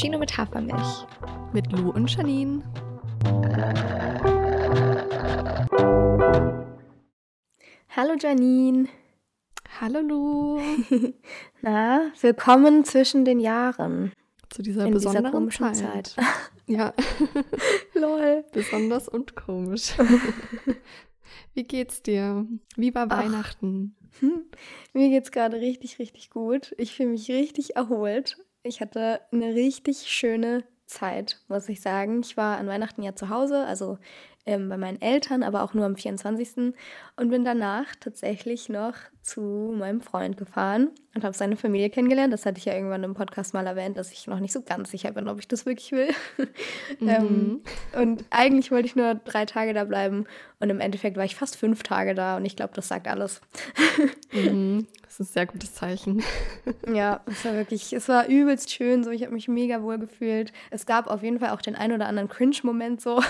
Cappuccino mit Hafermilch. Mit Lou und Janine. Hallo Janine. Hallo Lou. Na, willkommen zwischen den Jahren. Zu dieser In besonderen dieser komischen Zeit. Zeit. Ja, Lol. besonders und komisch. Wie geht's dir? Wie war Ach. Weihnachten? Hm, Mir geht's gerade richtig, richtig gut. Ich fühle mich richtig erholt. Ich hatte eine richtig schöne Zeit, muss ich sagen. Ich war an Weihnachten ja zu Hause, also ähm, bei meinen Eltern, aber auch nur am 24. und bin danach tatsächlich noch zu meinem Freund gefahren und habe seine Familie kennengelernt. Das hatte ich ja irgendwann im Podcast mal erwähnt, dass ich noch nicht so ganz sicher bin, ob ich das wirklich will. ähm, und eigentlich wollte ich nur drei Tage da bleiben und im Endeffekt war ich fast fünf Tage da und ich glaube, das sagt alles. Mhm. Das ist ein sehr gutes Zeichen. Ja, es war wirklich, es war übelst schön, so ich habe mich mega wohl gefühlt. Es gab auf jeden Fall auch den ein oder anderen Cringe-Moment so,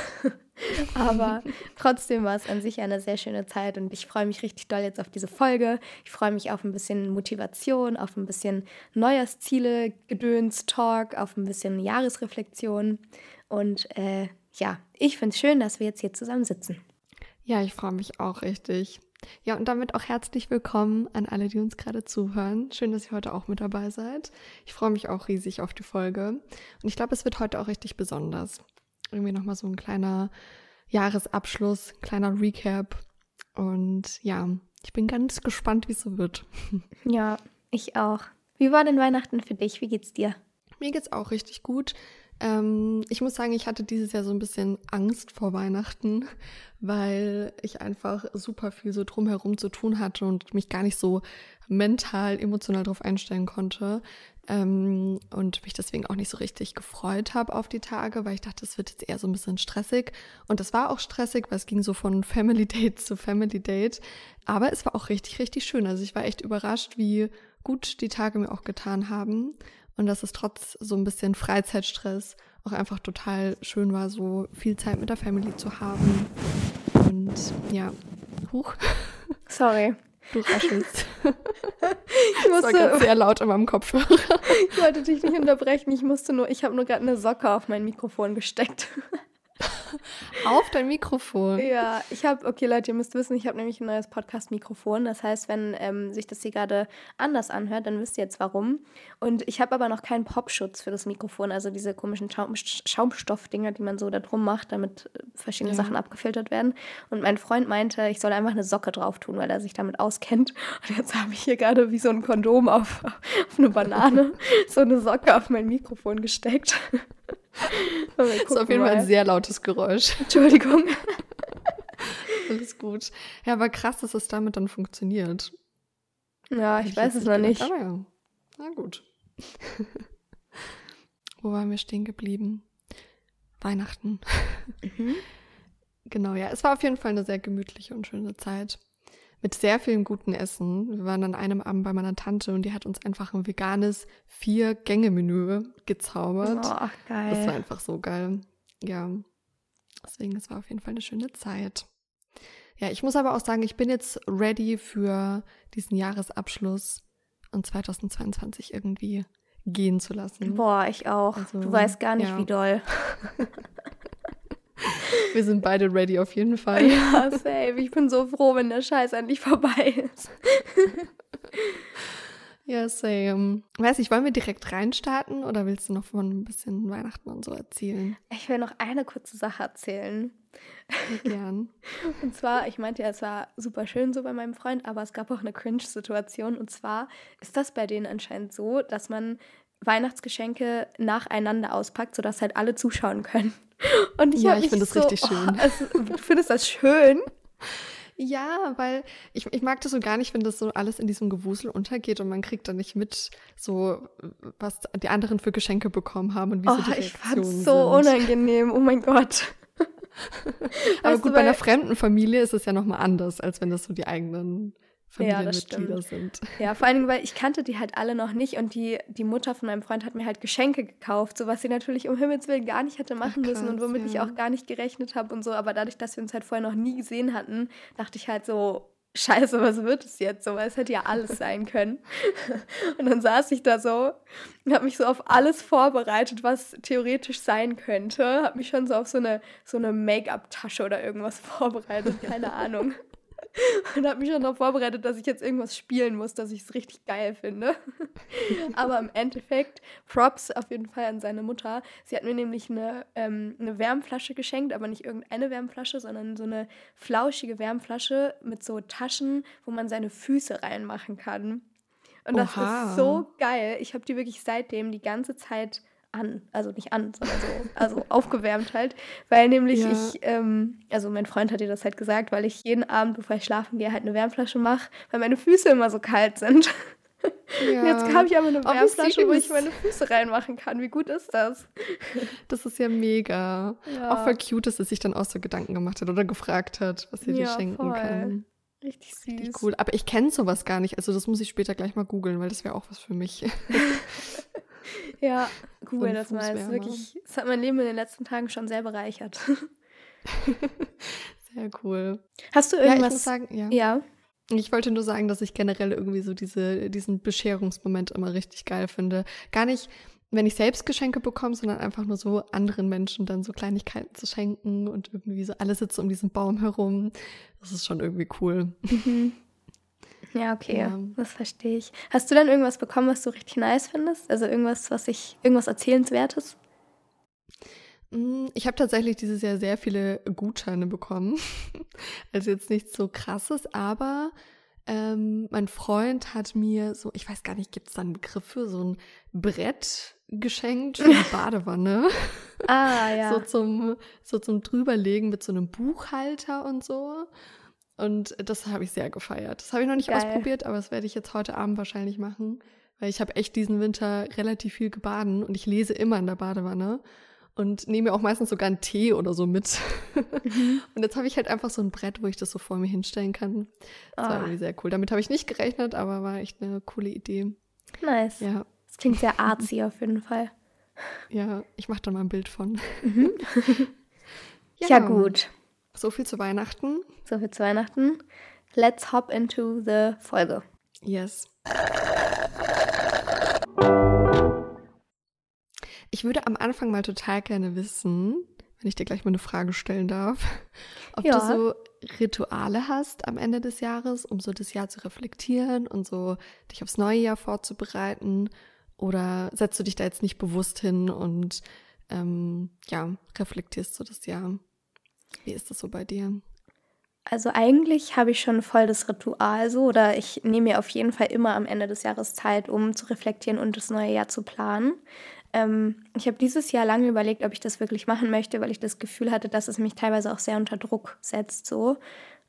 aber trotzdem war es an sich eine sehr schöne Zeit und ich freue mich richtig doll jetzt auf diese Folge. Ich freue mich auf ein bisschen Motivation, auf ein bisschen Neujahrsziele, Gedöns, Talk, auf ein bisschen Jahresreflexion und äh, ja, ich finde es schön, dass wir jetzt hier zusammen sitzen. Ja, ich freue mich auch richtig. Ja, und damit auch herzlich willkommen an alle, die uns gerade zuhören. Schön, dass ihr heute auch mit dabei seid. Ich freue mich auch riesig auf die Folge. Und ich glaube, es wird heute auch richtig besonders. Irgendwie nochmal so ein kleiner Jahresabschluss, kleiner Recap. Und ja, ich bin ganz gespannt, wie es so wird. Ja, ich auch. Wie war denn Weihnachten für dich? Wie geht's dir? Mir geht's auch richtig gut. Ähm, ich muss sagen, ich hatte dieses Jahr so ein bisschen Angst vor Weihnachten, weil ich einfach super viel so drumherum zu tun hatte und mich gar nicht so mental, emotional darauf einstellen konnte. Ähm, und mich deswegen auch nicht so richtig gefreut habe auf die Tage, weil ich dachte, es wird jetzt eher so ein bisschen stressig. Und es war auch stressig, weil es ging so von Family Date zu Family Date. Aber es war auch richtig, richtig schön. Also ich war echt überrascht, wie gut die Tage mir auch getan haben und dass es trotz so ein bisschen Freizeitstress auch einfach total schön war, so viel Zeit mit der Family zu haben. Und ja, huch, Sorry. Du raschelst. Ich Das war musste, sehr laut in meinem Kopfhörer. ich wollte dich nicht unterbrechen. Ich musste nur, ich habe nur gerade eine Socke auf mein Mikrofon gesteckt. Auf dein Mikrofon. Ja, ich habe, okay Leute, ihr müsst wissen, ich habe nämlich ein neues Podcast-Mikrofon. Das heißt, wenn ähm, sich das hier gerade anders anhört, dann wisst ihr jetzt warum. Und ich habe aber noch keinen Popschutz für das Mikrofon, also diese komischen Schaum Schaumstoffdinger, die man so da drum macht, damit äh, verschiedene Ja. Sachen abgefiltert werden. Und mein Freund meinte, ich soll einfach eine Socke drauf tun, weil er sich damit auskennt. Und jetzt habe ich hier gerade wie so ein Kondom auf, auf eine Banane, so eine Socke auf mein Mikrofon gesteckt. Das ist auf jeden Fall mal. ein sehr lautes Geräusch. Entschuldigung. Alles gut. Ja, aber krass, dass es damit dann funktioniert. Ja, Hätte ich weiß es noch nicht. Aber ja, na gut. Wo waren wir stehen geblieben? Weihnachten. Mhm. Genau, ja. Es war auf jeden Fall eine sehr gemütliche und schöne Zeit. Mit sehr viel gutem Essen. Wir waren an einem Abend bei meiner Tante und die hat uns einfach ein veganes Vier-Gänge-Menü gezaubert. Oh, ach, geil. Das war einfach so geil. Ja. Deswegen, es war auf jeden Fall eine schöne Zeit. Ja, ich muss aber auch sagen, ich bin jetzt ready für diesen Jahresabschluss und 2022 irgendwie gehen zu lassen. Boah, ich auch. Also, du weißt gar nicht, ja. wie doll. Wir sind beide ready auf jeden Fall. Ja, safe. Ich bin so froh, wenn der Scheiß endlich vorbei ist. Ja, same. Weiß ich, wollen wir direkt reinstarten oder willst du noch von ein bisschen Weihnachten und so erzählen? Ich will noch eine kurze Sache erzählen. Gern. Und zwar, ich meinte ja, es war super schön so bei meinem Freund, aber es gab auch eine Cringe-Situation. Und zwar ist das bei denen anscheinend so, dass man Weihnachtsgeschenke nacheinander auspackt, sodass halt alle zuschauen können. Und ich, Ja, ich mich find das so, richtig schön. Oh, es, du findest das schön? Ja, weil ich, ich mag das so gar nicht, wenn das so alles in diesem Gewusel untergeht und man kriegt dann nicht mit, so was die anderen für Geschenke bekommen haben und wie Oh, so die ich Reaktionen fand's so sind. unangenehm. Oh mein Gott. Aber Weißt gut, du, bei einer fremden Familie ist es ja nochmal anders, als wenn das so die eigenen Ja, Familienmitglieder sind. Ja, vor allen Dingen, weil ich kannte die halt alle noch nicht und die, die Mutter von meinem Freund hat mir halt Geschenke gekauft, so was sie natürlich um Himmels Willen gar nicht hätte machen Ach, müssen und krass, womit ich ja. auch gar nicht gerechnet habe und so. Aber dadurch, dass wir uns halt vorher noch nie gesehen hatten, dachte ich halt so, scheiße, was wird es jetzt so? Weil es hätte ja alles sein können. Und dann saß ich da so und habe mich so auf alles vorbereitet, was theoretisch sein könnte. Habe mich schon so auf so eine, so eine Make-up-Tasche oder irgendwas vorbereitet, keine Ahnung. und habe mich schon darauf vorbereitet, dass ich jetzt irgendwas spielen muss, dass ich es richtig geil finde. Aber im Endeffekt, Props auf jeden Fall an seine Mutter. Sie hat mir nämlich eine, ähm, eine Wärmflasche geschenkt, aber nicht irgendeine Wärmflasche, sondern so eine flauschige Wärmflasche mit so Taschen, wo man seine Füße reinmachen kann. Und das Oha. ist so geil. Ich habe die wirklich seitdem die ganze Zeit an, also nicht an, sondern so, also aufgewärmt halt, weil nämlich ja. ich, ähm, also mein Freund hat dir das halt gesagt, weil ich jeden Abend, bevor ich schlafen gehe, halt eine Wärmflasche mache, weil meine Füße immer so kalt sind. Ja. Jetzt habe ich aber eine Wärmflasche, wo ich meine Füße reinmachen kann. Wie gut ist das? Das ist ja mega. Ja. Auch voll cute, dass er sich dann auch so Gedanken gemacht hat oder gefragt hat, was sie dir schenken voll. kann. Richtig süß. Richtig cool. Aber ich kenne sowas gar nicht. Also das muss ich später gleich mal googeln, weil das wäre auch was für mich. Ja, google so das mal. Es, wirklich, es hat mein Leben in den letzten Tagen schon sehr bereichert. sehr cool. Hast du irgendwas? Ja, ich muss sagen, ja. ja. Ich wollte nur sagen, dass ich generell irgendwie so diese, diesen Bescherungsmoment immer richtig geil finde. Gar nicht, wenn ich selbst Geschenke bekomme, sondern einfach nur so anderen Menschen dann so Kleinigkeiten zu schenken und irgendwie so alle sitzen um diesen Baum herum. Das ist schon irgendwie cool. Mhm. Ja, okay, ja. das verstehe ich. Hast du dann irgendwas bekommen, was du richtig nice findest? Also irgendwas, was ich, irgendwas Erzählenswertes? Mm, ich habe tatsächlich dieses Jahr sehr viele Gutscheine bekommen. Also jetzt nichts so krasses, aber ähm, mein Freund hat mir so, ich weiß gar nicht, gibt es da einen Begriff für so ein Brett geschenkt für die Badewanne. ah, ja. So zum, so zum drüberlegen mit so einem Buchhalter und so. Und das habe ich sehr gefeiert. Das habe ich noch nicht Geil. ausprobiert, aber das werde ich jetzt heute Abend wahrscheinlich machen, weil ich habe echt diesen Winter relativ viel gebaden und ich lese immer in der Badewanne und nehme auch meistens sogar einen Tee oder so mit. Mhm. Und jetzt habe ich halt einfach so ein Brett, wo ich das so vor mir hinstellen kann. Das oh. war ah. irgendwie sehr cool. Damit habe ich nicht gerechnet, aber war echt eine coole Idee. Nice. Ja. Klingt sehr artsy auf jeden Fall. Ja, ich mache da mal ein Bild von. Mhm. ja. ja, gut. So viel zu Weihnachten. So viel zu Weihnachten. Let's hop into the Folge. Yes. Ich würde am Anfang mal total gerne wissen, wenn ich dir gleich mal eine Frage stellen darf, ob ja. du so Rituale hast am Ende des Jahres, um so das Jahr zu reflektieren und so dich aufs neue Jahr vorzubereiten. Oder setzt du dich da jetzt nicht bewusst hin und ähm, ja, reflektierst so das Jahr? Wie ist das so bei dir? Also eigentlich habe ich schon voll das Ritual so oder ich nehme mir auf jeden Fall immer am Ende des Jahres Zeit, um zu reflektieren und das neue Jahr zu planen. Ähm, ich habe dieses Jahr lange überlegt, ob ich das wirklich machen möchte, weil ich das Gefühl hatte, dass es mich teilweise auch sehr unter Druck setzt so.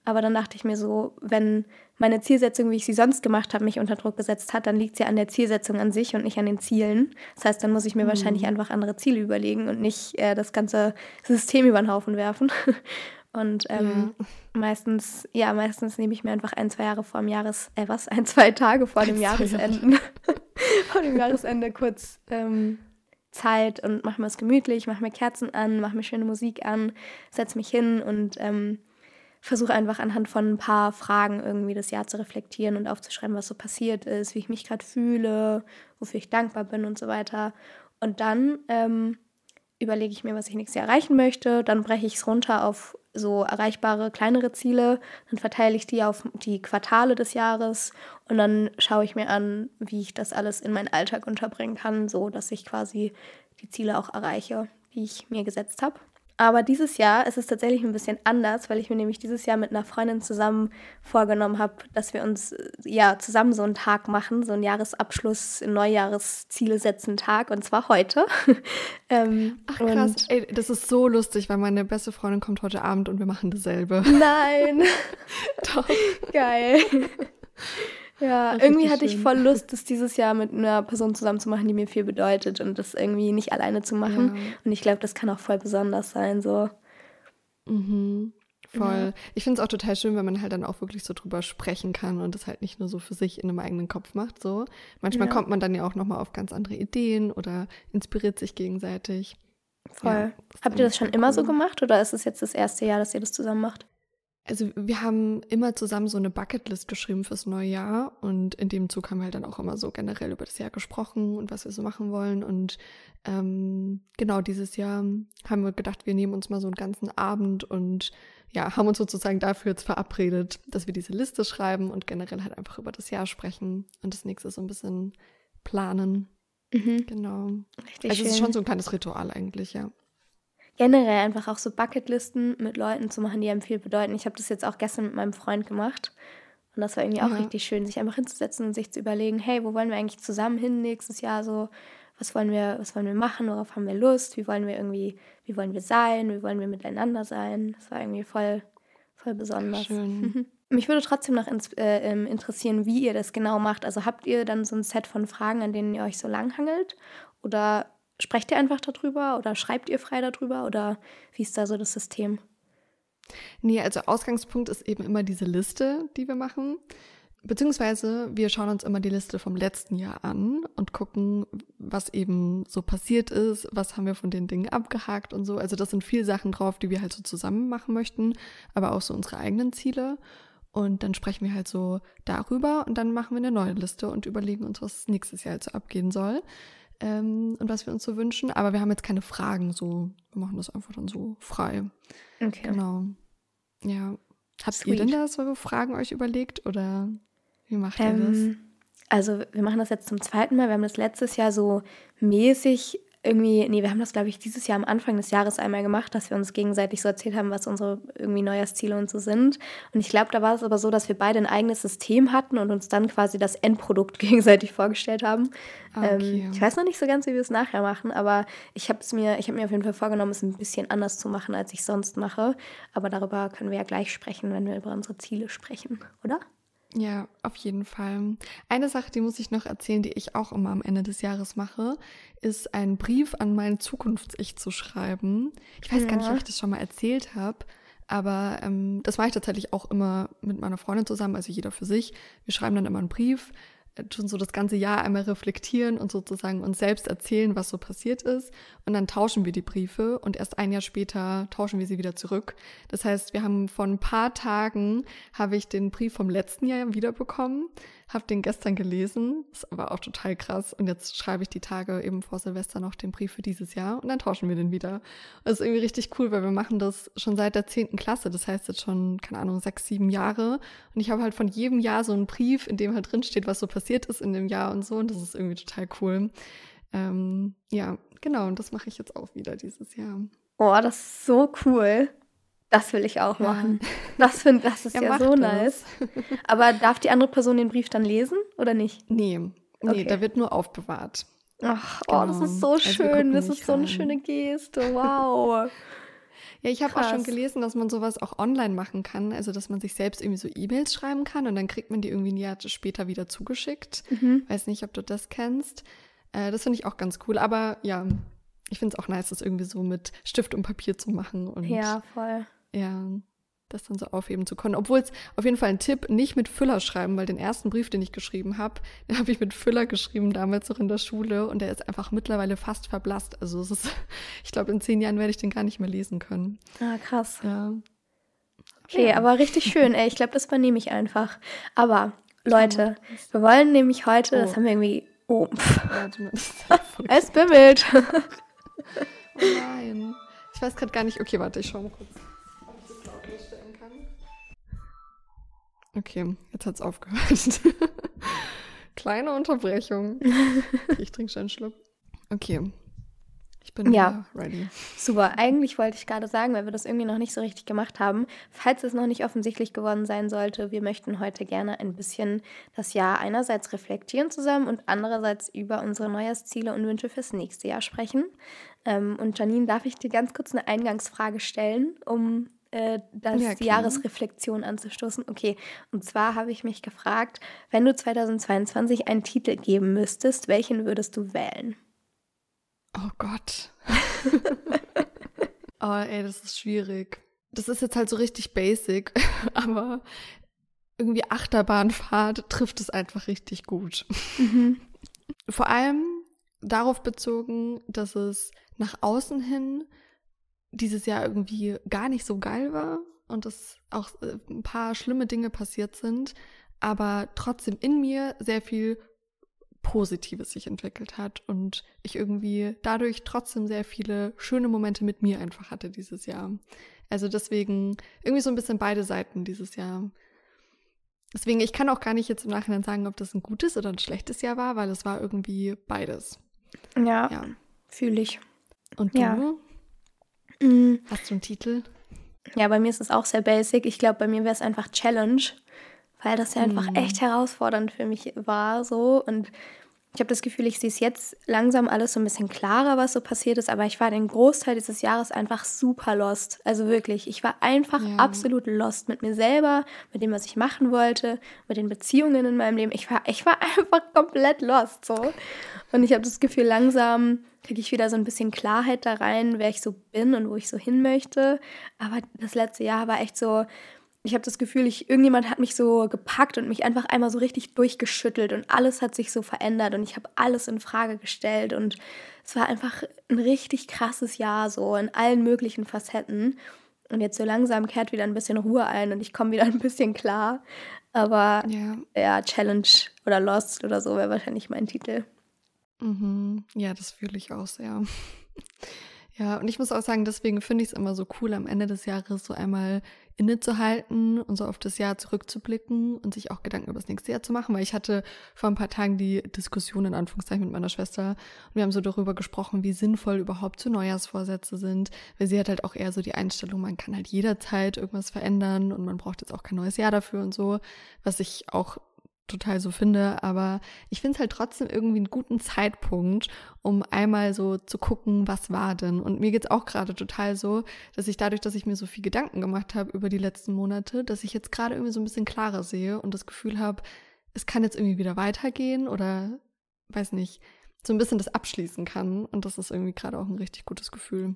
Aber dann dachte ich mir so, wenn meine Zielsetzung, wie ich sie sonst gemacht habe, mich unter Druck gesetzt hat, dann liegt sie ja an der Zielsetzung an sich und nicht an den Zielen. Das heißt, dann muss ich mir mhm. wahrscheinlich einfach andere Ziele überlegen und nicht äh, das ganze System über den Haufen werfen. Und ähm, ja. meistens, ja, meistens nehme ich mir einfach ein, zwei Jahre vor dem Jahres, äh, was, ein, zwei Tage vor dem Jahresende, vor dem Jahresende kurz ähm, Zeit und mache mir es gemütlich, mache mir Kerzen an, mache mir schöne Musik an, setze mich hin und ähm, versuche einfach anhand von ein paar Fragen irgendwie das Jahr zu reflektieren und aufzuschreiben, was so passiert ist, wie ich mich gerade fühle, wofür ich dankbar bin und so weiter. Und dann ähm, überlege ich mir, was ich nächstes Jahr erreichen möchte. Dann breche ich es runter auf so erreichbare kleinere Ziele. Dann verteile ich die auf die Quartale des Jahres und dann schaue ich mir an, wie ich das alles in meinen Alltag unterbringen kann, so dass ich quasi die Ziele auch erreiche, die ich mir gesetzt habe. Aber dieses Jahr ist es tatsächlich ein bisschen anders, weil ich mir nämlich dieses Jahr mit einer Freundin zusammen vorgenommen habe, dass wir uns äh, ja zusammen so einen Tag machen, so einen Jahresabschluss, Neujahresziele setzen Tag und zwar heute. ähm, Ach krass, Ey, das ist so lustig, weil meine beste Freundin kommt heute Abend und wir machen dasselbe. Nein. Doch. Geil. Ja, irgendwie hatte ich voll Lust, das dieses Jahr mit einer Person zusammen zu machen, die mir viel bedeutet und das irgendwie nicht alleine zu machen. Ja. Und ich glaube, das kann auch voll besonders sein, so. Mhm. Voll. Ja. Ich finde es auch total schön, wenn man halt dann auch wirklich so drüber sprechen kann und das halt nicht nur so für sich in einem eigenen Kopf macht. So. Manchmal ja. kommt man dann ja auch nochmal auf ganz andere Ideen oder inspiriert sich gegenseitig. Voll. Ja, Habt ihr das schon cool. immer so gemacht oder ist es jetzt das erste Jahr, dass ihr das zusammen macht? Also wir haben immer zusammen so eine Bucketlist geschrieben fürs neue Jahr und in dem Zug haben wir halt dann auch immer so generell über das Jahr gesprochen und was wir so machen wollen. Und ähm, genau dieses Jahr haben wir gedacht, wir nehmen uns mal so einen ganzen Abend und ja, haben uns sozusagen dafür jetzt verabredet, dass wir diese Liste schreiben und generell halt einfach über das Jahr sprechen und das nächste so ein bisschen planen. Mhm. Genau. Richtig also es ist schon so ein kleines Ritual eigentlich, ja generell einfach auch so Bucketlisten mit Leuten zu machen, die einem viel bedeuten. Ich habe das jetzt auch gestern mit meinem Freund gemacht. Und das war irgendwie auch ja. richtig schön, sich einfach hinzusetzen und sich zu überlegen, hey, wo wollen wir eigentlich zusammen hin nächstes Jahr so? Was wollen wir, was wollen wir machen? Worauf haben wir Lust? Wie wollen wir irgendwie, wie wollen wir sein? Wie wollen wir miteinander sein? Das war irgendwie voll, voll besonders. Schön. Mich würde trotzdem noch ins, äh, ähm, interessieren, wie ihr das genau macht. Also habt ihr dann so ein Set von Fragen, an denen ihr euch so langhangelt? Oder Sprecht ihr einfach darüber oder schreibt ihr frei darüber oder wie ist da so das System? Nee, also Ausgangspunkt ist eben immer diese Liste, die wir machen. Beziehungsweise wir schauen uns immer die Liste vom letzten Jahr an und gucken, was eben so passiert ist, was haben wir von den Dingen abgehakt und so. Also das sind viele Sachen drauf, die wir halt so zusammen machen möchten, aber auch so unsere eigenen Ziele. Und dann sprechen wir halt so darüber und dann machen wir eine neue Liste und überlegen uns, was nächstes Jahr halt so abgehen soll ähm, und was wir uns so wünschen. Aber wir haben jetzt keine Fragen so. Wir machen das einfach dann so frei. Okay. Genau. Ja. Habt Sweet. ihr denn da so Fragen euch überlegt oder wie macht ihr ähm, das? Also wir machen das jetzt zum zweiten Mal. Wir haben das letztes Jahr so mäßig irgendwie, nee, wir haben das, glaube ich, dieses Jahr am Anfang des Jahres einmal gemacht, dass wir uns gegenseitig so erzählt haben, was unsere irgendwie Neujahrsziele und so sind. Und ich glaube, da war es aber so, dass wir beide ein eigenes System hatten und uns dann quasi das Endprodukt gegenseitig vorgestellt haben. Ah, okay. Ähm, ich weiß noch nicht so ganz, wie wir es nachher machen, aber ich habe es mir, ich habe mir auf jeden Fall vorgenommen, es ein bisschen anders zu machen, als ich sonst mache. Aber darüber können wir ja gleich sprechen, wenn wir über unsere Ziele sprechen, oder? Ja, auf jeden Fall. Eine Sache, die muss ich noch erzählen, die ich auch immer am Ende des Jahres mache, ist einen Brief an mein Zukunfts-Ich zu schreiben. Ich weiß ja. gar nicht, ob ich das schon mal erzählt habe, aber ähm, das mache ich tatsächlich auch immer mit meiner Freundin zusammen, also jeder für sich. Wir schreiben dann immer einen Brief, schon so das ganze Jahr einmal reflektieren und sozusagen uns selbst erzählen, was so passiert ist. Und dann tauschen wir die Briefe und erst ein Jahr später tauschen wir sie wieder zurück. Das heißt, wir haben vor ein paar Tagen habe ich den Brief vom letzten Jahr wiederbekommen habe den gestern gelesen, ist aber auch total krass. Und jetzt schreibe ich die Tage eben vor Silvester noch den Brief für dieses Jahr und dann tauschen wir den wieder. das ist irgendwie richtig cool, weil wir machen das schon seit der zehnten Klasse. Das heißt jetzt schon, keine Ahnung, sechs, sieben Jahre. Und ich habe halt von jedem Jahr so einen Brief, in dem halt drin steht, was so passiert ist in dem Jahr und so. Und das ist irgendwie total cool. Ähm, ja, genau. Und das mache ich jetzt auch wieder dieses Jahr. Boah, das ist so cool. Das will ich auch ja. machen. Das, find, das ist ja, ja so das. nice. Aber darf die andere Person den Brief dann lesen oder nicht? Nee, nee, okay. da wird nur aufbewahrt. Ach, genau. oh, das ist so also schön. Das ist so eine schöne Geste. Wow. ja, ich habe auch schon gelesen, dass man sowas auch online machen kann. Also, dass man sich selbst irgendwie so E-Mails schreiben kann und dann kriegt man die irgendwie ein Jahr später wieder zugeschickt. Mhm. Weiß nicht, ob du das kennst. Äh, das finde ich auch ganz cool. Aber ja, ich finde es auch nice, das irgendwie so mit Stift und Papier zu machen. Und ja, voll ja, das dann so aufheben zu können. Obwohl es auf jeden Fall ein Tipp, nicht mit Füller schreiben, weil den ersten Brief, den ich geschrieben habe, den habe ich mit Füller geschrieben, damals noch in der Schule und der ist einfach mittlerweile fast verblasst. Also es ist, ich glaube, in zehn Jahren werde ich den gar nicht mehr lesen können. Ah, krass. Ja. Okay, ja. aber richtig schön, ey. Ich glaube, das übernehme ich einfach. Aber Leute, wir wollen nämlich heute, oh. das haben wir irgendwie. Oh. es bimmelt. oh nein. Ich weiß gerade gar nicht. Okay, warte, ich schaue mal kurz. Okay, jetzt hat es aufgehört. Kleine Unterbrechung. Ich trinke schon einen Schluck. Okay. Ich bin ja ready. Super. Eigentlich wollte ich gerade sagen, weil wir das irgendwie noch nicht so richtig gemacht haben, falls es noch nicht offensichtlich geworden sein sollte, wir möchten heute gerne ein bisschen das Jahr einerseits reflektieren zusammen und andererseits über unsere Neujahrsziele und Wünsche fürs nächste Jahr sprechen. Ähm, und Janine, darf ich dir ganz kurz eine Eingangsfrage stellen, um äh, das ja, die Jahresreflexion anzustoßen. Okay, und zwar habe ich mich gefragt, wenn du 2022 einen Titel geben müsstest, welchen würdest du wählen? Oh Gott. oh, ey, das ist schwierig. Das ist jetzt halt so richtig basic, aber irgendwie Achterbahnfahrt trifft es einfach richtig gut. Mhm. Vor allem darauf bezogen, dass es nach außen hin dieses Jahr irgendwie gar nicht so geil war und es auch äh, ein paar schlimme Dinge passiert sind, aber trotzdem in mir sehr viel Positives sich entwickelt hat und ich irgendwie dadurch trotzdem sehr viele schöne Momente mit mir einfach hatte dieses Jahr. Also deswegen irgendwie so ein bisschen beide Seiten dieses Jahr. Deswegen, ich kann auch gar nicht jetzt im Nachhinein sagen, ob das ein gutes oder ein schlechtes Jahr war, weil es war irgendwie beides. Ja, ja. fühle ich. Und du? Ja. Mhm. Hast du einen Titel? Ja, bei mir ist es auch sehr basic. Ich glaube, bei mir wäre es einfach Challenge, weil das ja einfach mhm. echt herausfordernd für mich war so und ich habe das Gefühl, ich sehe es jetzt langsam alles so ein bisschen klarer, was so passiert ist, aber ich war den Großteil dieses Jahres einfach super lost. Also wirklich, ich war einfach ja. absolut lost mit mir selber, mit dem, was ich machen wollte, mit den Beziehungen in meinem Leben. Ich war, ich war einfach komplett lost so. Und ich habe das Gefühl, langsam kriege ich wieder so ein bisschen Klarheit da rein, wer ich so bin und wo ich so hin möchte. Aber das letzte Jahr war echt so, ich habe das Gefühl, ich, irgendjemand hat mich so gepackt und mich einfach einmal so richtig durchgeschüttelt und alles hat sich so verändert und ich habe alles in Frage gestellt und es war einfach ein richtig krasses Jahr so in allen möglichen Facetten. Und jetzt so langsam kehrt wieder ein bisschen Ruhe ein und ich komme wieder ein bisschen klar. Aber ja, ja Challenge oder Lost oder so wäre wahrscheinlich mein Titel. Mhm. Ja, das fühle ich auch sehr. Ja, und ich muss auch sagen, deswegen finde ich es immer so cool, am Ende des Jahres so einmal innezuhalten und so auf das Jahr zurückzublicken und sich auch Gedanken über das nächste Jahr zu machen, weil ich hatte vor ein paar Tagen die Diskussion in Anführungszeichen mit meiner Schwester und wir haben so darüber gesprochen, wie sinnvoll überhaupt so Neujahrsvorsätze sind, weil sie hat halt auch eher so die Einstellung, man kann halt jederzeit irgendwas verändern und man braucht jetzt auch kein neues Jahr dafür und so, was ich auch total so finde, aber ich finde es halt trotzdem irgendwie einen guten Zeitpunkt, um einmal so zu gucken, was war denn. Und mir geht es auch gerade total so, dass ich dadurch, dass ich mir so viel Gedanken gemacht habe über die letzten Monate, dass ich jetzt gerade irgendwie so ein bisschen klarer sehe und das Gefühl habe, es kann jetzt irgendwie wieder weitergehen oder weiß nicht, so ein bisschen das abschließen kann. Und das ist irgendwie gerade auch ein richtig gutes Gefühl.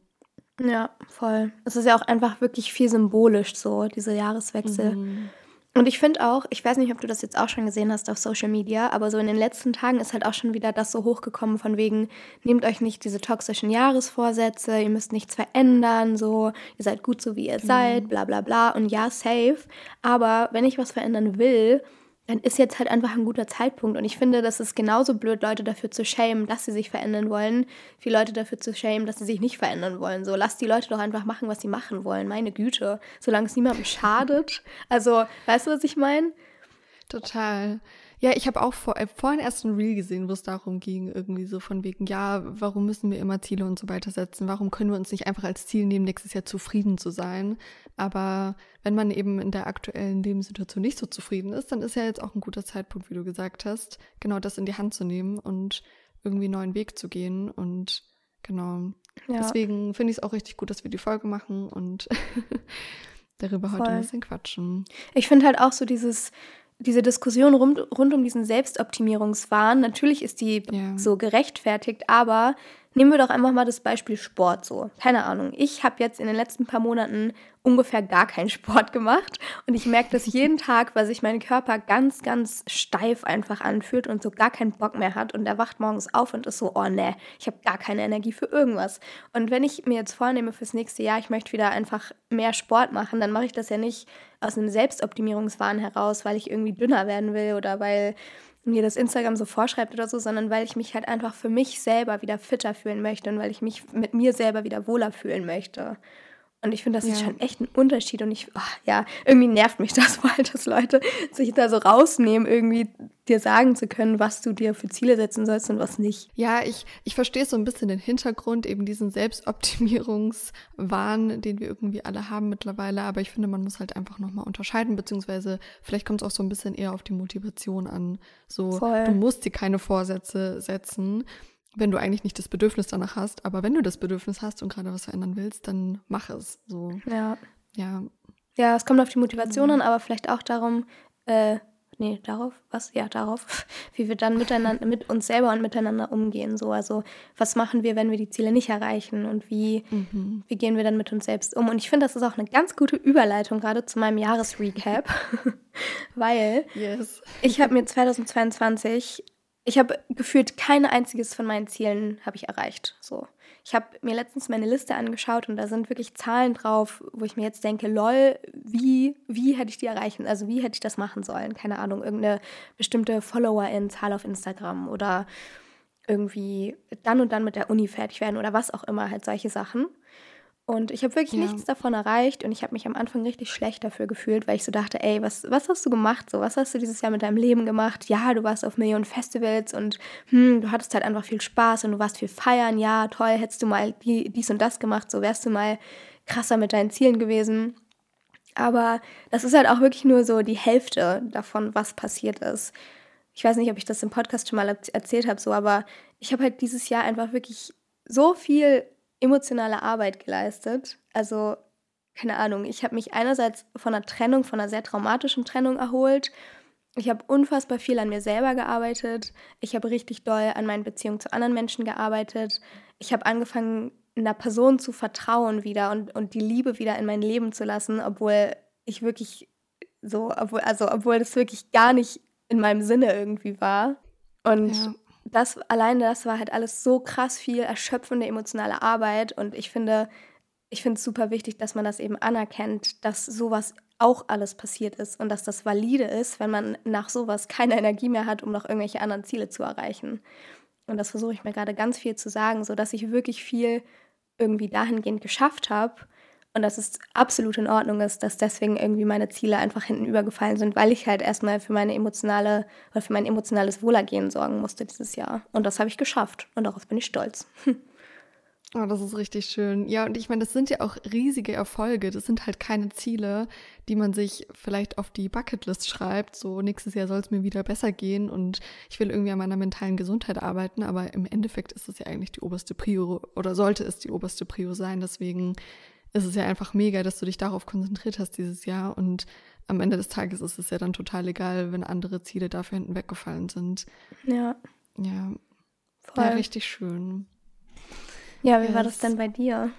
Ja, voll. Es ist ja auch einfach wirklich viel symbolisch so, diese Jahreswechsel. Mhm. Und ich finde auch, ich weiß nicht, ob du das jetzt auch schon gesehen hast auf Social Media, aber so in den letzten Tagen ist halt auch schon wieder das so hochgekommen von wegen, nehmt euch nicht diese toxischen Jahresvorsätze, ihr müsst nichts verändern, so, ihr seid gut so wie ihr genau. seid, bla bla bla. Und ja, safe. Aber wenn ich was verändern will, dann ist jetzt halt einfach ein guter Zeitpunkt. Und ich finde, das ist genauso blöd, Leute dafür zu schämen, dass sie sich verändern wollen, wie Leute dafür zu schämen, dass sie sich nicht verändern wollen. So, lasst die Leute doch einfach machen, was sie machen wollen. Meine Güte. Solange es niemandem schadet. Also, weißt du, was ich meine? Total. Ja, ich habe auch vor, äh, vorhin erst ein Reel gesehen, wo es darum ging, irgendwie so von wegen, ja, warum müssen wir immer Ziele und so weiter setzen? Warum können wir uns nicht einfach als Ziel nehmen, nächstes Jahr zufrieden zu sein? Aber wenn man eben in der aktuellen Lebenssituation nicht so zufrieden ist, dann ist ja jetzt auch ein guter Zeitpunkt, wie du gesagt hast, genau das in die Hand zu nehmen und irgendwie einen neuen Weg zu gehen. Und genau. Ja. Deswegen finde ich es auch richtig gut, dass wir die Folge machen und darüber Voll. heute ein bisschen quatschen. Ich finde halt auch so dieses diese Diskussion rund, rund um diesen Selbstoptimierungswahn, natürlich ist die ja. so gerechtfertigt, aber nehmen wir doch einfach mal das Beispiel Sport so. Keine Ahnung. Ich habe jetzt in den letzten paar Monaten ungefähr gar keinen Sport gemacht und ich merke das jeden Tag, weil sich mein Körper ganz, ganz steif einfach anfühlt und so gar keinen Bock mehr hat und er wacht morgens auf und ist so, oh ne, ich habe gar keine Energie für irgendwas. Und wenn ich mir jetzt vornehme fürs nächste Jahr, ich möchte wieder einfach mehr Sport machen, dann mache ich das ja nicht aus einem Selbstoptimierungswahn heraus, weil ich irgendwie dünner werden will oder weil mir das Instagram so vorschreibt oder so, sondern weil ich mich halt einfach für mich selber wieder fitter fühlen möchte und weil ich mich mit mir selber wieder wohler fühlen möchte. Und ich finde, das ja. ist schon echt ein Unterschied. Und ich, ach, ja, irgendwie nervt mich das, weil dass Leute sich da so rausnehmen, irgendwie dir sagen zu können, was du dir für Ziele setzen sollst und was nicht. Ja, ich, ich verstehe so ein bisschen den Hintergrund, eben diesen Selbstoptimierungswahn, den wir irgendwie alle haben mittlerweile. Aber ich finde, man muss halt einfach nochmal unterscheiden, beziehungsweise vielleicht kommt es auch so ein bisschen eher auf die Motivation an. So, Voll. du musst dir keine Vorsätze setzen wenn du eigentlich nicht das Bedürfnis danach hast. Aber wenn du das Bedürfnis hast und gerade was verändern willst, dann mach es. So. Ja. Ja. Ja, es kommt auf die Motivation an, aber vielleicht auch darum, äh, nee, darauf, was? Ja, darauf, wie wir dann miteinander, mit uns selber und miteinander umgehen. So, also was machen wir, wenn wir die Ziele nicht erreichen und wie, mhm. wie gehen wir dann mit uns selbst um? Und ich finde, das ist auch eine ganz gute Überleitung gerade zu meinem Jahresrecap, weil yes. ich habe mir 2022 ich habe gefühlt kein einziges von meinen Zielen habe ich erreicht. So, Ich habe mir letztens meine Liste angeschaut und da sind wirklich Zahlen drauf, wo ich mir jetzt denke, lol, wie, wie hätte ich die erreichen? Also wie hätte ich das machen sollen? Keine Ahnung, irgendeine bestimmte Follower-Zahl auf Instagram oder irgendwie dann und dann mit der Uni fertig werden oder was auch immer, halt solche Sachen. Und ich habe wirklich ja. nichts davon erreicht und ich habe mich am Anfang richtig schlecht dafür gefühlt, weil ich so dachte, ey, was, was hast du gemacht? So, was hast du dieses Jahr mit deinem Leben gemacht? Ja, du warst auf Millionen Festivals und hm, du hattest halt einfach viel Spaß und du warst viel feiern. Ja, toll, hättest du mal die, dies und das gemacht, so wärst du mal krasser mit deinen Zielen gewesen. Aber das ist halt auch wirklich nur so die Hälfte davon, was passiert ist. Ich weiß nicht, ob ich das im Podcast schon mal erzählt habe, so, aber ich habe halt dieses Jahr einfach wirklich so viel emotionale Arbeit geleistet. Also, keine Ahnung, ich habe mich einerseits von einer Trennung, von einer sehr traumatischen Trennung erholt. Ich habe unfassbar viel an mir selber gearbeitet. Ich habe richtig doll an meinen Beziehungen zu anderen Menschen gearbeitet. Ich habe angefangen, einer Person zu vertrauen wieder und, und die Liebe wieder in mein Leben zu lassen, obwohl ich wirklich so, obwohl, also obwohl das wirklich gar nicht in meinem Sinne irgendwie war. Und ja das alleine, das war halt alles so krass viel erschöpfende emotionale Arbeit und ich finde, ich finde es super wichtig, dass man das eben anerkennt, dass sowas auch alles passiert ist und dass das valide ist, wenn man nach sowas keine Energie mehr hat, um noch irgendwelche anderen Ziele zu erreichen. Und das versuche ich mir gerade ganz viel zu sagen, so dass ich wirklich viel irgendwie dahingehend geschafft habe und dass es absolut in Ordnung ist, dass deswegen irgendwie meine Ziele einfach hinten übergefallen sind, weil ich halt erstmal für meine emotionale oder für mein emotionales Wohlergehen sorgen musste dieses Jahr. Und das habe ich geschafft und darauf bin ich stolz. Oh, das ist richtig schön. Ja, und ich meine, das sind ja auch riesige Erfolge. Das sind halt keine Ziele, die man sich vielleicht auf die Bucketlist schreibt. So, nächstes Jahr soll es mir wieder besser gehen und ich will irgendwie an meiner mentalen Gesundheit arbeiten. Aber im Endeffekt ist es ja eigentlich die oberste Prio oder sollte es die oberste Prio sein. Deswegen ist es ja einfach mega, dass du dich darauf konzentriert hast dieses Jahr und am Ende des Tages ist es ja dann total egal, wenn andere Ziele dafür hinten weggefallen sind. Ja. Ja. Voll. Ja, richtig schön. Ja, wie yes. war das denn bei dir?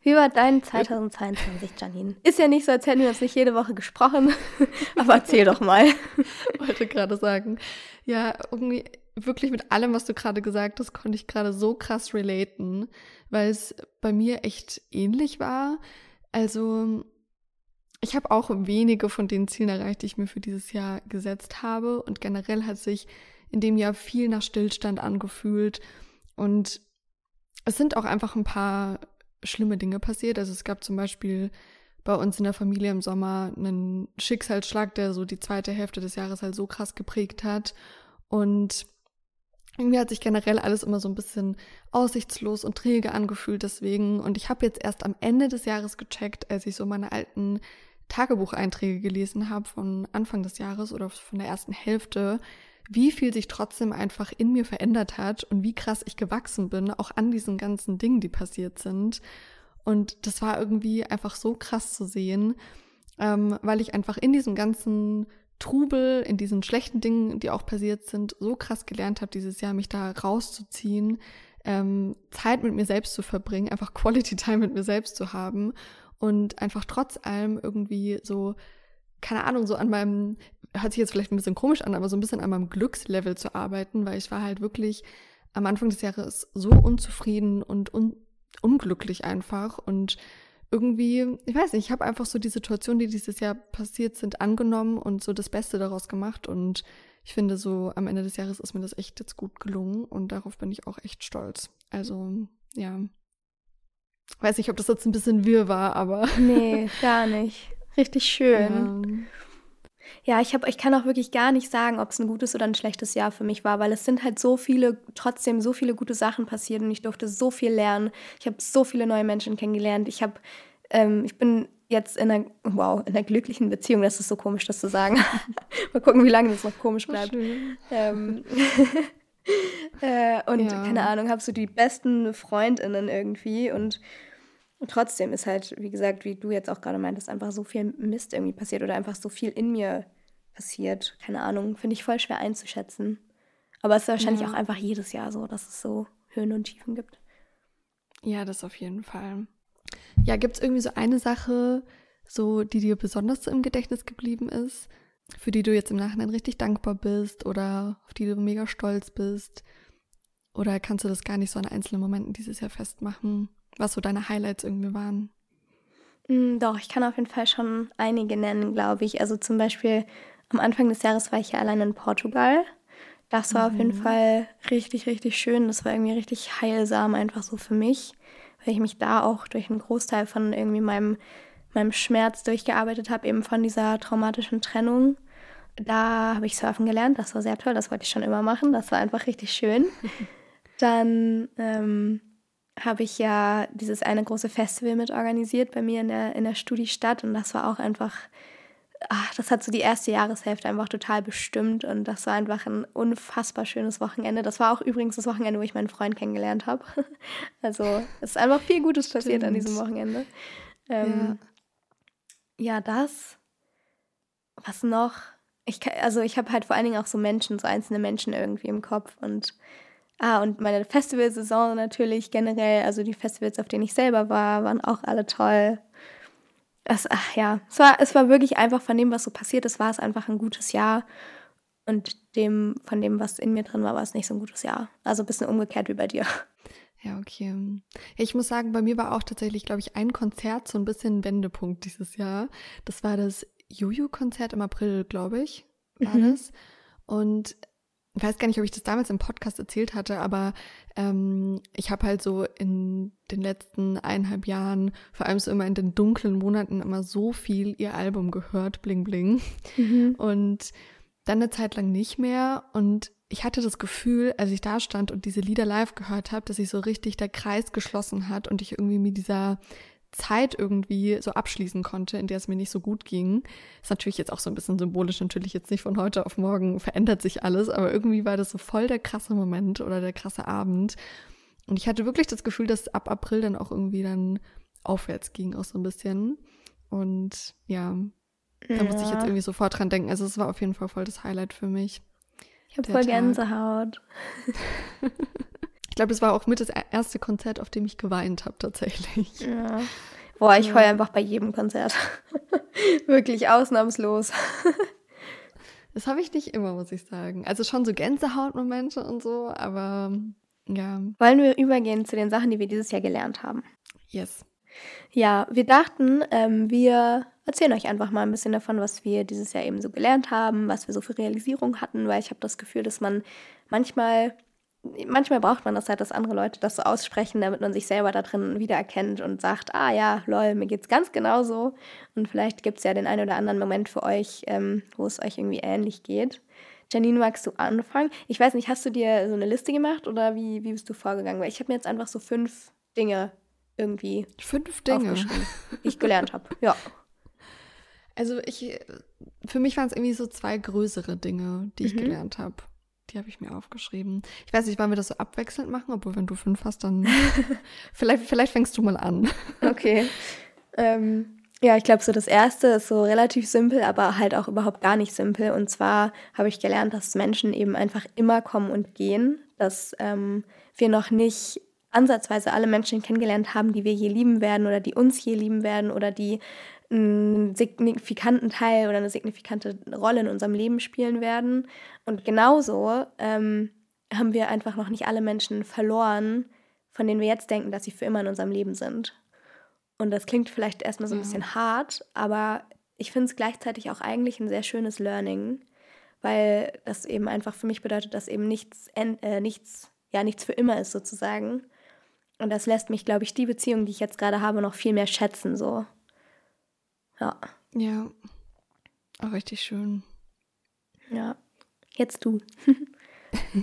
Wie war dein 2022, Janine? Ist ja nicht so, als hätten wir uns nicht jede Woche gesprochen, aber erzähl doch mal. Wollte gerade sagen. Ja, irgendwie wirklich mit allem, was du gerade gesagt hast, konnte ich gerade so krass relaten, weil es bei mir echt ähnlich war. Also ich habe auch wenige von den Zielen erreicht, die ich mir für dieses Jahr gesetzt habe. Und generell hat sich in dem Jahr viel nach Stillstand angefühlt. Und es sind auch einfach ein paar schlimme Dinge passiert. Also es gab zum Beispiel bei uns in der Familie im Sommer einen Schicksalsschlag, der so die zweite Hälfte des Jahres halt so krass geprägt hat. Und irgendwie hat sich generell alles immer so ein bisschen aussichtslos und träge angefühlt deswegen. Und ich habe jetzt erst am Ende des Jahres gecheckt, als ich so meine alten Tagebucheinträge gelesen habe von Anfang des Jahres oder von der ersten Hälfte, wie viel sich trotzdem einfach in mir verändert hat und wie krass ich gewachsen bin, auch an diesen ganzen Dingen, die passiert sind. Und das war irgendwie einfach so krass zu sehen, ähm, weil ich einfach in diesem ganzen Trubel, in diesen schlechten Dingen, die auch passiert sind, so krass gelernt habe, dieses Jahr mich da rauszuziehen, ähm, Zeit mit mir selbst zu verbringen, einfach Quality Time mit mir selbst zu haben und einfach trotz allem irgendwie so, keine Ahnung, so an meinem, hört sich jetzt vielleicht ein bisschen komisch an, aber so ein bisschen an meinem Glückslevel zu arbeiten, weil ich war halt wirklich am Anfang des Jahres so unzufrieden und un unglücklich einfach und irgendwie, ich weiß nicht, ich habe einfach so die Situation, die dieses Jahr passiert sind, angenommen und so das Beste daraus gemacht. Und ich finde, so am Ende des Jahres ist mir das echt jetzt gut gelungen und darauf bin ich auch echt stolz. Also, ja. Weiß nicht, ob das jetzt ein bisschen wirr war, aber. Nee, gar nicht. Richtig schön. Ja. Ja, ich, hab, ich kann auch wirklich gar nicht sagen, ob es ein gutes oder ein schlechtes Jahr für mich war, weil es sind halt so viele, trotzdem so viele gute Sachen passiert und ich durfte so viel lernen. Ich habe so viele neue Menschen kennengelernt. Ich habe, ähm, ich bin jetzt in einer, wow, in einer glücklichen Beziehung. Das ist so komisch, das zu sagen. Mal gucken, wie lange das noch komisch bleibt. Ähm, äh, und ja. keine Ahnung, habe so die besten Freundinnen irgendwie und trotzdem ist halt, wie gesagt, wie du jetzt auch gerade meintest, einfach so viel Mist irgendwie passiert oder einfach so viel in mir passiert. Keine Ahnung, finde ich voll schwer einzuschätzen. Aber es ist wahrscheinlich ja. auch einfach jedes Jahr so, dass es so Höhen und Tiefen gibt. Ja, das auf jeden Fall. Ja, gibt es irgendwie so eine Sache, so, die dir besonders so im Gedächtnis geblieben ist, für die du jetzt im Nachhinein richtig dankbar bist oder auf die du mega stolz bist? Oder kannst du das gar nicht so an einzelnen Momenten dieses Jahr festmachen, was so deine Highlights irgendwie waren? Mm, doch, ich kann auf jeden Fall schon einige nennen, glaube ich. Also zum Beispiel am Anfang des Jahres war ich ja allein in Portugal. Das war mhm. auf jeden mhm. Fall richtig, richtig schön. Das war irgendwie richtig heilsam, einfach so für mich, weil ich mich da auch durch einen Großteil von irgendwie meinem, meinem Schmerz durchgearbeitet habe, eben von dieser traumatischen Trennung. Da habe ich Surfen gelernt, das war sehr toll, das wollte ich schon immer machen, das war einfach richtig schön. Dann ähm, habe ich ja dieses eine große Festival mit organisiert bei mir in der, in der Studiestadt und das war auch einfach, ach, das hat so die erste Jahreshälfte einfach total bestimmt und das war einfach ein unfassbar schönes Wochenende. Das war auch übrigens das Wochenende, wo ich meinen Freund kennengelernt habe. Also es ist einfach viel Gutes passiert Stimmt. an diesem Wochenende. Ähm, ja. ja, das. Was noch? Ich, also ich habe halt vor allen Dingen auch so Menschen, so einzelne Menschen irgendwie im Kopf und Ah, und meine Festivalsaison natürlich generell, also die Festivals, auf denen ich selber war, waren auch alle toll. Es, ach ja, es war, es war wirklich einfach von dem, was so passiert ist, war es einfach ein gutes Jahr. Und dem, von dem, was in mir drin war, war es nicht so ein gutes Jahr. Also ein bisschen umgekehrt wie bei dir. Ja, okay. Ich muss sagen, bei mir war auch tatsächlich, glaube ich, ein Konzert so ein bisschen Wendepunkt dieses Jahr. Das war das Juju-Konzert im April, glaube ich, war mhm. das. Und ich weiß gar nicht, ob ich das damals im Podcast erzählt hatte, aber ähm, ich habe halt so in den letzten eineinhalb Jahren, vor allem so immer in den dunklen Monaten, immer so viel ihr Album gehört, Bling Bling. Mhm. Und dann eine Zeit lang nicht mehr. Und ich hatte das Gefühl, als ich da stand und diese Lieder live gehört habe, dass sich so richtig der Kreis geschlossen hat und ich irgendwie mit dieser Zeit irgendwie so abschließen konnte, in der es mir nicht so gut ging. Ist natürlich jetzt auch so ein bisschen symbolisch, natürlich jetzt nicht von heute auf morgen verändert sich alles, aber irgendwie war das so voll der krasse Moment oder der krasse Abend. Und ich hatte wirklich das Gefühl, dass ab April dann auch irgendwie dann aufwärts ging, auch so ein bisschen. Und ja, da ja. musste ich jetzt irgendwie sofort dran denken. Also es war auf jeden Fall voll das Highlight für mich. Ich habe voll Tag. Gänsehaut. Ich glaube, das war auch mit das erste Konzert, auf dem ich geweint habe, tatsächlich. Ja. Boah, ich heule einfach bei jedem Konzert. Wirklich ausnahmslos. das habe ich nicht immer, muss ich sagen. Also schon so Gänsehautmomente und so, aber ja. Wollen wir übergehen zu den Sachen, die wir dieses Jahr gelernt haben? Yes. Ja, wir dachten, ähm, wir erzählen euch einfach mal ein bisschen davon, was wir dieses Jahr eben so gelernt haben, was wir so für Realisierung hatten, weil ich habe das Gefühl, dass man manchmal manchmal braucht man das halt, dass andere Leute das so aussprechen, damit man sich selber da drin wiedererkennt und sagt, ah ja, lol, mir geht's ganz genauso. Und vielleicht gibt es ja den einen oder anderen Moment für euch, ähm, wo es euch irgendwie ähnlich geht. Janine, magst du anfangen? Ich weiß nicht, hast du dir so eine Liste gemacht oder wie, wie bist du vorgegangen? Weil ich habe mir jetzt einfach so fünf Dinge irgendwie fünf Dinge, die ich gelernt habe. Ja. Also ich, für mich waren es irgendwie so zwei größere Dinge, die ich mhm. gelernt habe. Die habe ich mir aufgeschrieben. Ich weiß nicht, wollen wir das so abwechselnd machen? Obwohl, wenn du fünf hast, dann vielleicht, vielleicht fängst du mal an. okay. Ähm, ja, ich glaube, so das erste ist so relativ simpel, aber halt auch überhaupt gar nicht simpel. Und zwar habe ich gelernt, dass Menschen eben einfach immer kommen und gehen, dass ähm, wir noch nicht ansatzweise alle Menschen kennengelernt haben, die wir je lieben werden oder die uns je lieben werden oder die einen signifikanten Teil oder eine signifikante Rolle in unserem Leben spielen werden. Und genauso ähm, haben wir einfach noch nicht alle Menschen verloren, von denen wir jetzt denken, dass sie für immer in unserem Leben sind. Und das klingt vielleicht erstmal so ein ja. bisschen hart, aber ich finde es gleichzeitig auch eigentlich ein sehr schönes Learning, weil das eben einfach für mich bedeutet, dass eben nichts, äh, nichts, ja, nichts für immer ist sozusagen. Und das lässt mich, glaube ich, die Beziehung, die ich jetzt gerade habe, noch viel mehr schätzen, so. Ja. Ja. Auch richtig schön. Ja. Jetzt du.